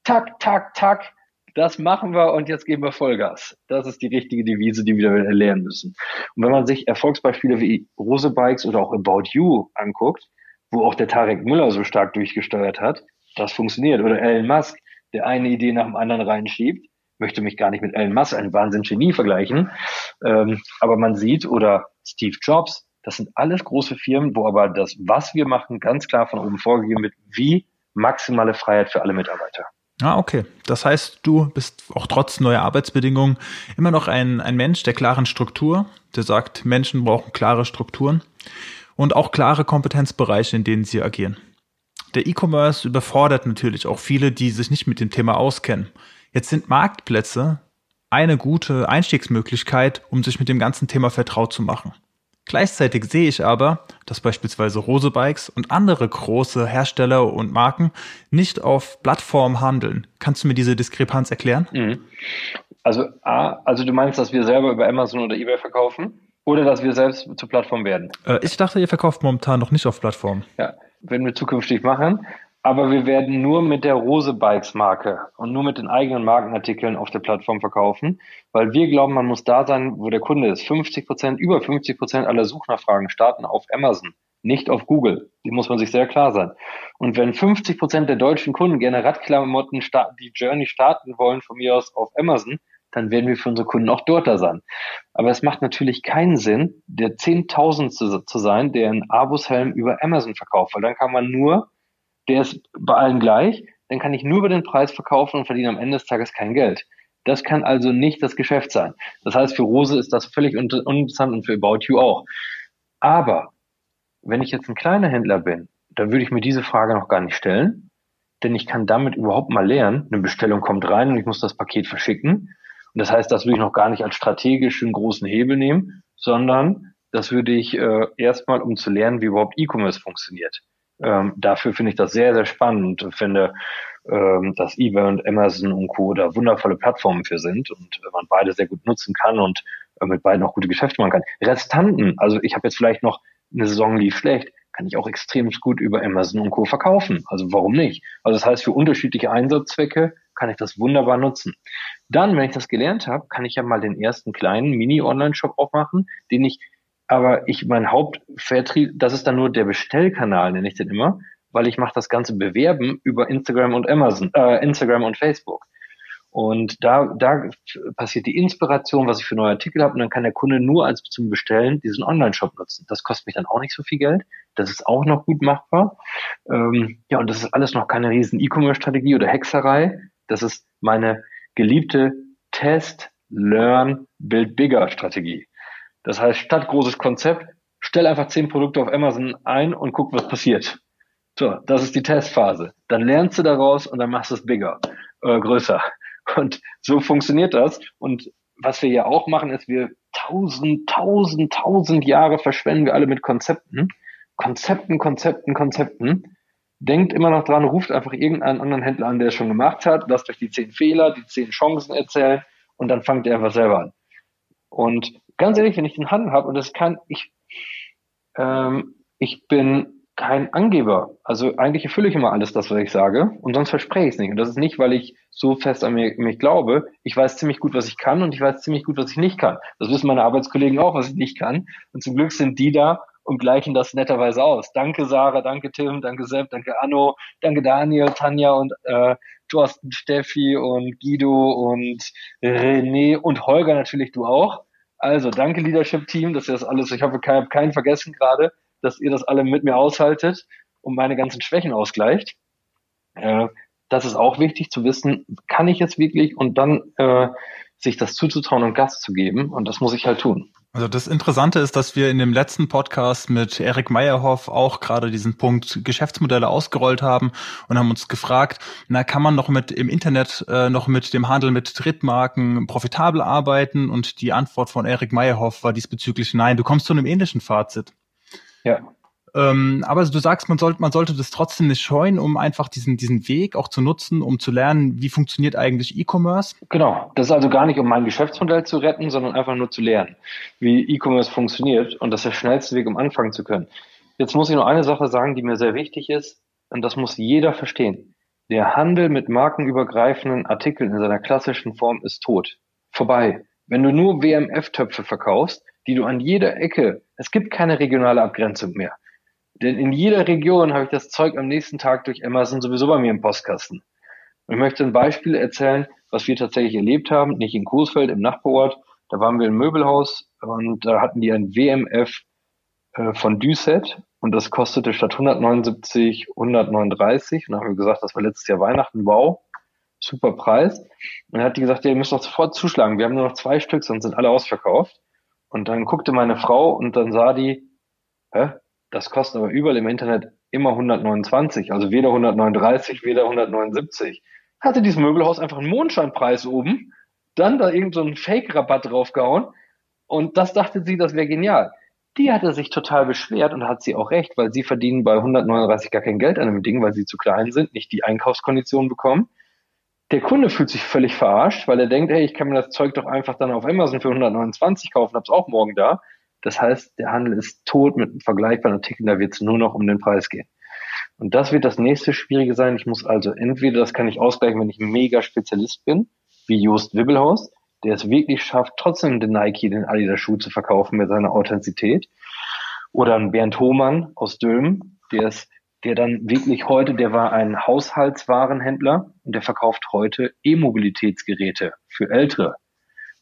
tak, tak, tak, das machen wir und jetzt geben wir Vollgas. Das ist die richtige Devise, die wir lernen müssen. Und wenn man sich Erfolgsbeispiele wie Rose Bikes oder auch About You anguckt, wo auch der Tarek Müller so stark durchgesteuert hat, das funktioniert. Oder Elon Musk, der eine Idee nach dem anderen reinschiebt, möchte mich gar nicht mit Elon Musk, einem Wahnsinnsgenie, vergleichen. Ähm, aber man sieht, oder Steve Jobs, das sind alles große Firmen, wo aber das, was wir machen, ganz klar von oben vorgegeben wird, wie maximale Freiheit für alle Mitarbeiter. Ah, okay. Das heißt, du bist auch trotz neuer Arbeitsbedingungen immer noch ein, ein Mensch der klaren Struktur, der sagt, Menschen brauchen klare Strukturen und auch klare Kompetenzbereiche, in denen sie agieren. Der E-Commerce überfordert natürlich auch viele, die sich nicht mit dem Thema auskennen. Jetzt sind Marktplätze eine gute Einstiegsmöglichkeit, um sich mit dem ganzen Thema vertraut zu machen. Gleichzeitig sehe ich aber, dass beispielsweise Rose Bikes und andere große Hersteller und Marken nicht auf Plattformen handeln. Kannst du mir diese Diskrepanz erklären? Mhm. Also, A, also du meinst, dass wir selber über Amazon oder eBay verkaufen? Oder dass wir selbst zur Plattform werden? Äh, ich dachte, ihr verkauft momentan noch nicht auf Plattformen. Ja, werden wir zukünftig machen. Aber wir werden nur mit der Rose Bikes Marke und nur mit den eigenen Markenartikeln auf der Plattform verkaufen, weil wir glauben, man muss da sein, wo der Kunde ist. 50 Prozent, über 50 Prozent aller Suchnachfragen starten auf Amazon, nicht auf Google. Die muss man sich sehr klar sein. Und wenn 50 Prozent der deutschen Kunden gerne Radklamotten die Journey starten wollen von mir aus auf Amazon, dann werden wir für unsere Kunden auch dort da sein. Aber es macht natürlich keinen Sinn, der Zehntausendste zu sein, der einen Abus-Helm über Amazon verkauft, weil dann kann man nur der ist bei allen gleich, dann kann ich nur über den Preis verkaufen und verdiene am Ende des Tages kein Geld. Das kann also nicht das Geschäft sein. Das heißt, für Rose ist das völlig uninteressant und für About You auch. Aber wenn ich jetzt ein kleiner Händler bin, dann würde ich mir diese Frage noch gar nicht stellen, denn ich kann damit überhaupt mal lernen. Eine Bestellung kommt rein und ich muss das Paket verschicken. Und das heißt, das würde ich noch gar nicht als strategischen großen Hebel nehmen, sondern das würde ich äh, erstmal, um zu lernen, wie überhaupt E-Commerce funktioniert. Ähm, dafür finde ich das sehr, sehr spannend und finde, ähm, dass eBay und Amazon und Co. da wundervolle Plattformen für sind und äh, man beide sehr gut nutzen kann und äh, mit beiden auch gute Geschäfte machen kann. Restanten, also ich habe jetzt vielleicht noch eine Saison lief schlecht, kann ich auch extrem gut über Amazon und Co. verkaufen. Also warum nicht? Also das heißt, für unterschiedliche Einsatzzwecke kann ich das wunderbar nutzen. Dann, wenn ich das gelernt habe, kann ich ja mal den ersten kleinen Mini-Online-Shop aufmachen, den ich aber ich, mein Hauptvertrieb, das ist dann nur der Bestellkanal, nenne ich den immer, weil ich mache das ganze Bewerben über Instagram und Amazon, äh, Instagram und Facebook. Und da, da passiert die Inspiration, was ich für neue Artikel habe, und dann kann der Kunde nur als zum Bestellen diesen Online-Shop nutzen. Das kostet mich dann auch nicht so viel Geld. Das ist auch noch gut machbar. Ähm, ja, und das ist alles noch keine riesen E-Commerce-Strategie oder Hexerei. Das ist meine geliebte Test, Learn, Build Bigger Strategie. Das heißt, statt großes Konzept, stell einfach zehn Produkte auf Amazon ein und guck, was passiert. So, das ist die Testphase. Dann lernst du daraus und dann machst du es bigger, äh, größer. Und so funktioniert das. Und was wir ja auch machen, ist, wir tausend, tausend, tausend Jahre verschwenden wir alle mit Konzepten. Konzepten, Konzepten, Konzepten. Denkt immer noch dran, ruft einfach irgendeinen anderen Händler an, der es schon gemacht hat, lasst euch die zehn Fehler, die zehn Chancen erzählen und dann fangt ihr einfach selber an. Und ganz ehrlich, wenn ich den Handel habe und das kann, ich, ähm, ich bin kein Angeber. Also eigentlich erfülle ich immer alles das, was ich sage und sonst verspreche ich es nicht. Und das ist nicht, weil ich so fest an mir, mich glaube. Ich weiß ziemlich gut, was ich kann und ich weiß ziemlich gut, was ich nicht kann. Das wissen meine Arbeitskollegen auch, was ich nicht kann. Und zum Glück sind die da und gleichen das netterweise aus. Danke Sarah, danke Tim, danke Sepp, danke Anno, danke Daniel, Tanja und äh, Thorsten, Steffi und Guido und René und Holger natürlich du auch. Also danke Leadership Team, dass ihr das alles, ich hoffe, ich habe keinen vergessen gerade, dass ihr das alle mit mir aushaltet und meine ganzen Schwächen ausgleicht. Äh, das ist auch wichtig zu wissen, kann ich jetzt wirklich und dann äh, sich das zuzutrauen und Gas zu geben und das muss ich halt tun. Also das Interessante ist, dass wir in dem letzten Podcast mit Erik Meyerhoff auch gerade diesen Punkt Geschäftsmodelle ausgerollt haben und haben uns gefragt, na kann man noch mit im Internet äh, noch mit dem Handel mit Drittmarken profitabel arbeiten? Und die Antwort von Erik Meyerhoff war diesbezüglich nein. Du kommst zu einem ähnlichen Fazit. Ja. Ähm, aber du sagst, man sollte, man sollte das trotzdem nicht scheuen, um einfach diesen, diesen Weg auch zu nutzen, um zu lernen, wie funktioniert eigentlich E-Commerce? Genau. Das ist also gar nicht, um mein Geschäftsmodell zu retten, sondern einfach nur zu lernen, wie E-Commerce funktioniert. Und das ist der schnellste Weg, um anfangen zu können. Jetzt muss ich noch eine Sache sagen, die mir sehr wichtig ist. Und das muss jeder verstehen. Der Handel mit markenübergreifenden Artikeln in seiner klassischen Form ist tot. Vorbei. Wenn du nur WMF-Töpfe verkaufst, die du an jeder Ecke, es gibt keine regionale Abgrenzung mehr. Denn in jeder Region habe ich das Zeug am nächsten Tag durch Amazon sowieso bei mir im Postkasten. Und ich möchte ein Beispiel erzählen, was wir tatsächlich erlebt haben, nicht in Coesfeld, im Nachbarort. Da waren wir im Möbelhaus und da hatten die ein WMF äh, von Düset und das kostete statt 179 139. Und dann haben wir gesagt, das war letztes Jahr Weihnachten, wow, super Preis. Und dann hat die gesagt, ja, ihr müsst doch sofort zuschlagen. Wir haben nur noch zwei Stück, sonst sind alle ausverkauft. Und dann guckte meine Frau und dann sah die, hä, das kostet aber überall im Internet immer 129, also weder 139, weder 179. Hatte dieses Möbelhaus einfach einen Mondscheinpreis oben, dann da irgend so Fake-Rabatt draufgehauen und das dachte sie, das wäre genial. Die hatte sich total beschwert und hat sie auch recht, weil sie verdienen bei 139 gar kein Geld an einem Ding, weil sie zu klein sind, nicht die Einkaufskonditionen bekommen. Der Kunde fühlt sich völlig verarscht, weil er denkt, hey, ich kann mir das Zeug doch einfach dann auf Amazon für 129 kaufen, hab's auch morgen da. Das heißt, der Handel ist tot mit vergleichbaren Artikeln, da wird es nur noch um den Preis gehen. Und das wird das nächste Schwierige sein. Ich muss also entweder, das kann ich ausgleichen, wenn ich ein mega Spezialist bin, wie Jost Wibbelhaus, der es wirklich schafft, trotzdem den Nike, den Adidas Schuh zu verkaufen mit seiner Authentizität. Oder ein Bernd Hohmann aus Dülmen, der ist, der dann wirklich heute, der war ein Haushaltswarenhändler und der verkauft heute E-Mobilitätsgeräte für Ältere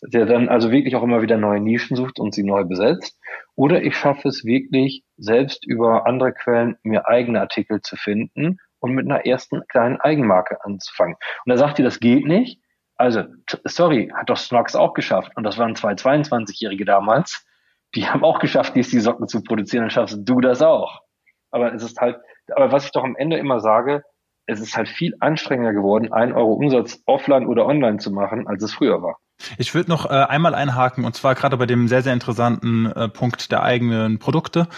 der dann also wirklich auch immer wieder neue Nischen sucht und sie neu besetzt. Oder ich schaffe es wirklich, selbst über andere Quellen mir eigene Artikel zu finden und mit einer ersten kleinen Eigenmarke anzufangen. Und da sagt ihr, das geht nicht. Also, sorry, hat doch Snox auch geschafft. Und das waren zwei 22-Jährige damals. Die haben auch geschafft, die Socken zu produzieren. Dann schaffst du das auch. Aber es ist halt, aber was ich doch am Ende immer sage, es ist halt viel anstrengender geworden, ein Euro Umsatz offline oder online zu machen, als es früher war. Ich würde noch äh, einmal einhaken, und zwar gerade bei dem sehr, sehr interessanten äh, Punkt der eigenen Produkte.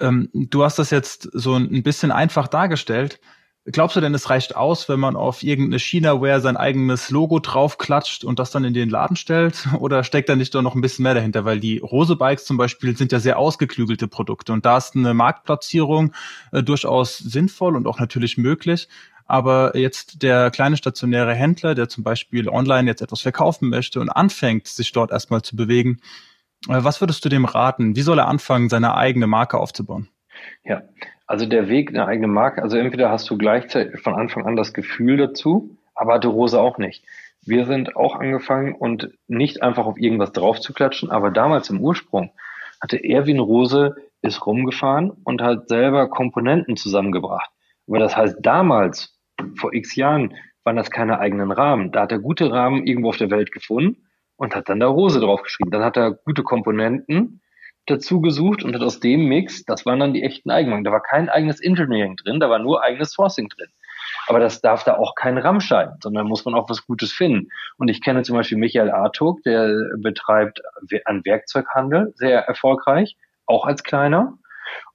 Ähm, du hast das jetzt so ein bisschen einfach dargestellt. Glaubst du denn, es reicht aus, wenn man auf irgendeine China-Ware sein eigenes Logo draufklatscht und das dann in den Laden stellt? [LAUGHS] Oder steckt da nicht doch noch ein bisschen mehr dahinter? Weil die Rose-Bikes zum Beispiel sind ja sehr ausgeklügelte Produkte und da ist eine Marktplatzierung äh, durchaus sinnvoll und auch natürlich möglich. Aber jetzt der kleine stationäre Händler, der zum Beispiel online jetzt etwas verkaufen möchte und anfängt, sich dort erstmal zu bewegen, äh, was würdest du dem raten? Wie soll er anfangen, seine eigene Marke aufzubauen? Ja, also der Weg, eine eigene Marke, also entweder hast du gleichzeitig von Anfang an das Gefühl dazu, aber hatte Rose auch nicht. Wir sind auch angefangen und nicht einfach auf irgendwas draufzuklatschen, aber damals im Ursprung hatte Erwin Rose ist rumgefahren und hat selber Komponenten zusammengebracht. Aber das heißt, damals vor x Jahren waren das keine eigenen Rahmen. Da hat er gute Rahmen irgendwo auf der Welt gefunden und hat dann da Rose draufgeschrieben. Dann hat er gute Komponenten dazu gesucht und hat aus dem Mix, das waren dann die echten Eigenmarken. Da war kein eigenes Engineering drin, da war nur eigenes Sourcing drin. Aber das darf da auch kein RAM sein, sondern muss man auch was Gutes finden. Und ich kenne zum Beispiel Michael Artug, der betreibt einen Werkzeughandel, sehr erfolgreich, auch als kleiner.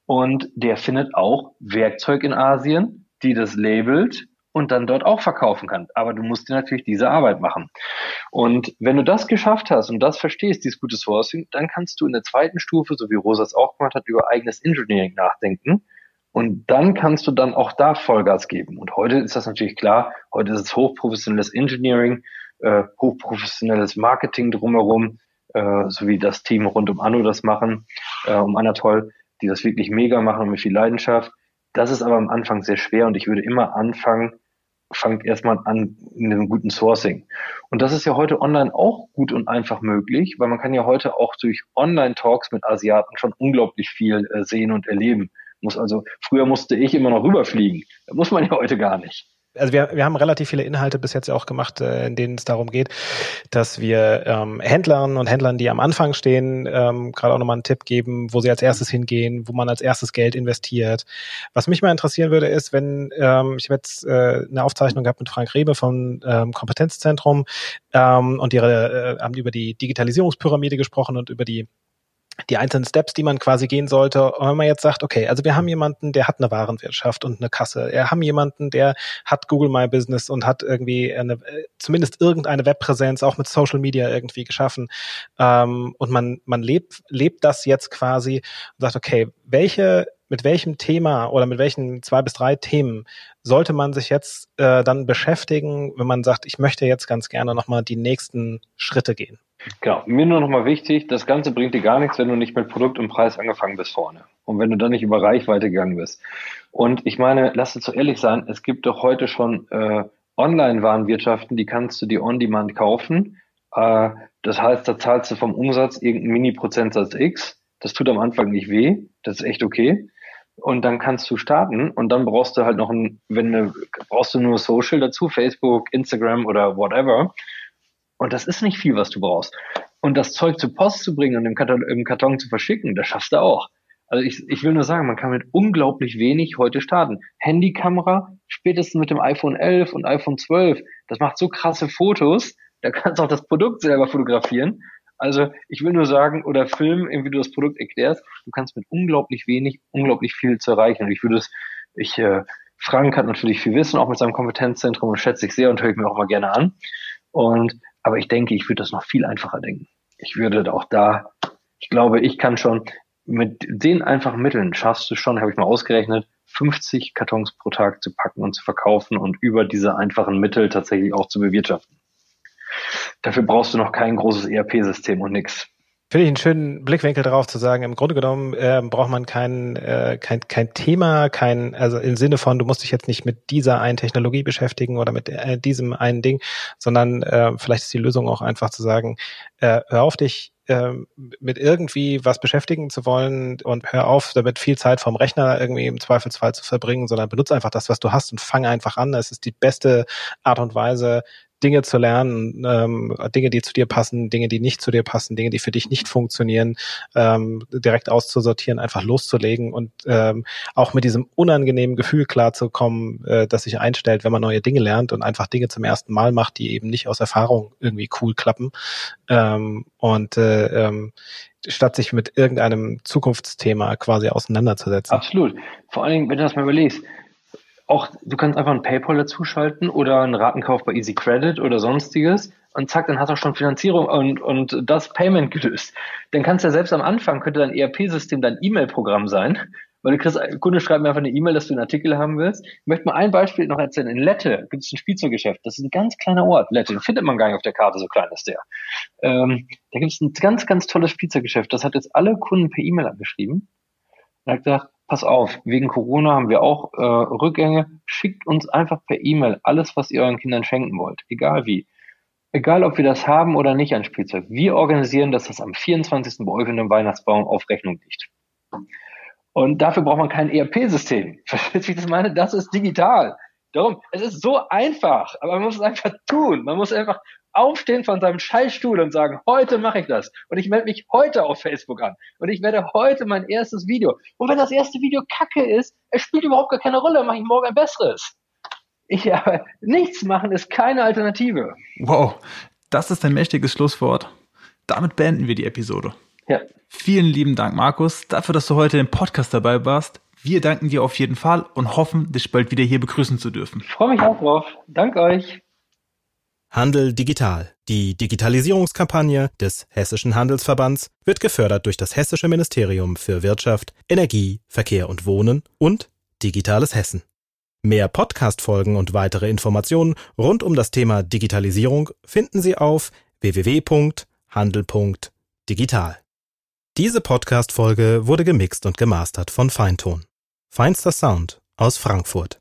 Und der findet auch Werkzeug in Asien, die das labelt und dann dort auch verkaufen kann. Aber du musst dir natürlich diese Arbeit machen. Und wenn du das geschafft hast und das verstehst, dieses gute Sourcing, dann kannst du in der zweiten Stufe, so wie Rosa es auch gemacht hat, über eigenes Engineering nachdenken. Und dann kannst du dann auch da Vollgas geben. Und heute ist das natürlich klar. Heute ist es hochprofessionelles Engineering, äh, hochprofessionelles Marketing drumherum, äh, so wie das Team rund um Anno das machen, äh, um Anatol, die das wirklich mega machen mit viel Leidenschaft. Das ist aber am Anfang sehr schwer und ich würde immer anfangen, fangt erstmal an in einem guten Sourcing. Und das ist ja heute online auch gut und einfach möglich, weil man kann ja heute auch durch Online-Talks mit Asiaten schon unglaublich viel äh, sehen und erleben. Muss also, früher musste ich immer noch rüberfliegen. Das muss man ja heute gar nicht also wir, wir haben relativ viele Inhalte bis jetzt auch gemacht, äh, in denen es darum geht, dass wir ähm, Händlern und Händlern, die am Anfang stehen, ähm, gerade auch nochmal einen Tipp geben, wo sie als erstes hingehen, wo man als erstes Geld investiert. Was mich mal interessieren würde, ist, wenn ähm, ich habe jetzt äh, eine Aufzeichnung gehabt mit Frank Rebe vom ähm, Kompetenzzentrum ähm, und ihre äh, haben über die Digitalisierungspyramide gesprochen und über die die einzelnen Steps, die man quasi gehen sollte. Wenn man jetzt sagt, okay, also wir haben jemanden, der hat eine Warenwirtschaft und eine Kasse. Wir haben jemanden, der hat Google My Business und hat irgendwie eine, äh, zumindest irgendeine Webpräsenz auch mit Social Media irgendwie geschaffen. Ähm, und man, man lebt, lebt das jetzt quasi und sagt, okay, welche mit welchem Thema oder mit welchen zwei bis drei Themen sollte man sich jetzt äh, dann beschäftigen, wenn man sagt, ich möchte jetzt ganz gerne nochmal die nächsten Schritte gehen? Genau, mir nur nochmal wichtig, das Ganze bringt dir gar nichts, wenn du nicht mit Produkt und Preis angefangen bist vorne. Und wenn du dann nicht über Reichweite gegangen bist. Und ich meine, lass uns so ehrlich sein, es gibt doch heute schon äh, Online-Warenwirtschaften, die kannst du dir on-demand kaufen. Äh, das heißt, da zahlst du vom Umsatz irgendeinen Mini-Prozentsatz X. Das tut am Anfang nicht weh. Das ist echt okay. Und dann kannst du starten und dann brauchst du halt noch ein, wenn du, brauchst du nur Social dazu, Facebook, Instagram oder whatever. Und das ist nicht viel, was du brauchst. Und das Zeug zur Post zu bringen und im Karton, im Karton zu verschicken, das schaffst du auch. Also ich, ich will nur sagen, man kann mit unglaublich wenig heute starten. Handykamera, spätestens mit dem iPhone 11 und iPhone 12, das macht so krasse Fotos, da kannst du auch das Produkt selber fotografieren. Also ich will nur sagen, oder filmen, wie du das Produkt erklärst, du kannst mit unglaublich wenig, unglaublich viel zu erreichen. Und ich würde es, ich, äh, Frank hat natürlich viel Wissen, auch mit seinem Kompetenzzentrum und schätze ich sehr und höre ich mir auch mal gerne an. Und aber ich denke, ich würde das noch viel einfacher denken. Ich würde auch da, ich glaube, ich kann schon mit den einfachen Mitteln schaffst du schon, habe ich mal ausgerechnet, 50 Kartons pro Tag zu packen und zu verkaufen und über diese einfachen Mittel tatsächlich auch zu bewirtschaften. Dafür brauchst du noch kein großes ERP-System und nix. Finde ich einen schönen Blickwinkel darauf zu sagen, im Grunde genommen äh, braucht man kein, äh, kein, kein Thema, kein, also im Sinne von, du musst dich jetzt nicht mit dieser einen Technologie beschäftigen oder mit äh, diesem einen Ding, sondern äh, vielleicht ist die Lösung auch einfach zu sagen, äh, hör auf dich äh, mit irgendwie was beschäftigen zu wollen und hör auf, damit viel Zeit vom Rechner irgendwie im Zweifelsfall zu verbringen, sondern benutze einfach das, was du hast und fang einfach an. Es ist die beste Art und Weise, Dinge zu lernen, ähm, Dinge, die zu dir passen, Dinge, die nicht zu dir passen, Dinge, die für dich nicht funktionieren, ähm, direkt auszusortieren, einfach loszulegen und ähm, auch mit diesem unangenehmen Gefühl klarzukommen, äh, das sich einstellt, wenn man neue Dinge lernt und einfach Dinge zum ersten Mal macht, die eben nicht aus Erfahrung irgendwie cool klappen. Ähm, und äh, ähm, statt sich mit irgendeinem Zukunftsthema quasi auseinanderzusetzen. Absolut. Vor allen Dingen, wenn du das mal überlegst, auch, du kannst einfach ein PayPal dazuschalten oder einen Ratenkauf bei Easy Credit oder sonstiges und zack, dann hast du schon Finanzierung und, und das Payment gelöst. Dann kannst du ja selbst am Anfang, könnte dein ERP-System dein E-Mail-Programm sein, weil du kriegst, Kunde schreibt mir einfach eine E-Mail, dass du einen Artikel haben willst. Ich möchte mal ein Beispiel noch erzählen. In Lette gibt es ein Spielzeuggeschäft. Das ist ein ganz kleiner Ort. Lette, den findet man gar nicht auf der Karte, so klein ist der. Ähm, da gibt es ein ganz, ganz tolles Spielzeuggeschäft. Das hat jetzt alle Kunden per E-Mail angeschrieben. Und hat gesagt, pass auf, wegen Corona haben wir auch äh, Rückgänge. Schickt uns einfach per E-Mail alles, was ihr euren Kindern schenken wollt, egal wie. Egal, ob wir das haben oder nicht an Spielzeug. Wir organisieren, dass das am 24. bei euch in dem Weihnachtsbaum auf Rechnung liegt. Und dafür braucht man kein ERP-System. [LAUGHS] Versteht sich das meine? Das ist digital. Darum, es ist so einfach, aber man muss es einfach tun. Man muss einfach aufstehen von seinem Scheißstuhl und sagen, heute mache ich das. Und ich melde mich heute auf Facebook an. Und ich werde heute mein erstes Video. Und wenn das erste Video kacke ist, es spielt überhaupt gar keine Rolle, mache ich morgen ein besseres. Ich, [LAUGHS] aber nichts machen ist keine Alternative. Wow, das ist ein mächtiges Schlusswort. Damit beenden wir die Episode. Ja. Vielen lieben Dank, Markus, dafür, dass du heute im Podcast dabei warst. Wir danken dir auf jeden Fall und hoffen, dich bald wieder hier begrüßen zu dürfen. Ich freue mich auch drauf. Dank euch. Handel digital. Die Digitalisierungskampagne des Hessischen Handelsverbands wird gefördert durch das Hessische Ministerium für Wirtschaft, Energie, Verkehr und Wohnen und Digitales Hessen. Mehr Podcast-Folgen und weitere Informationen rund um das Thema Digitalisierung finden Sie auf www.handel.digital. Diese Podcast-Folge wurde gemixt und gemastert von Feinton. Feinster Sound aus Frankfurt.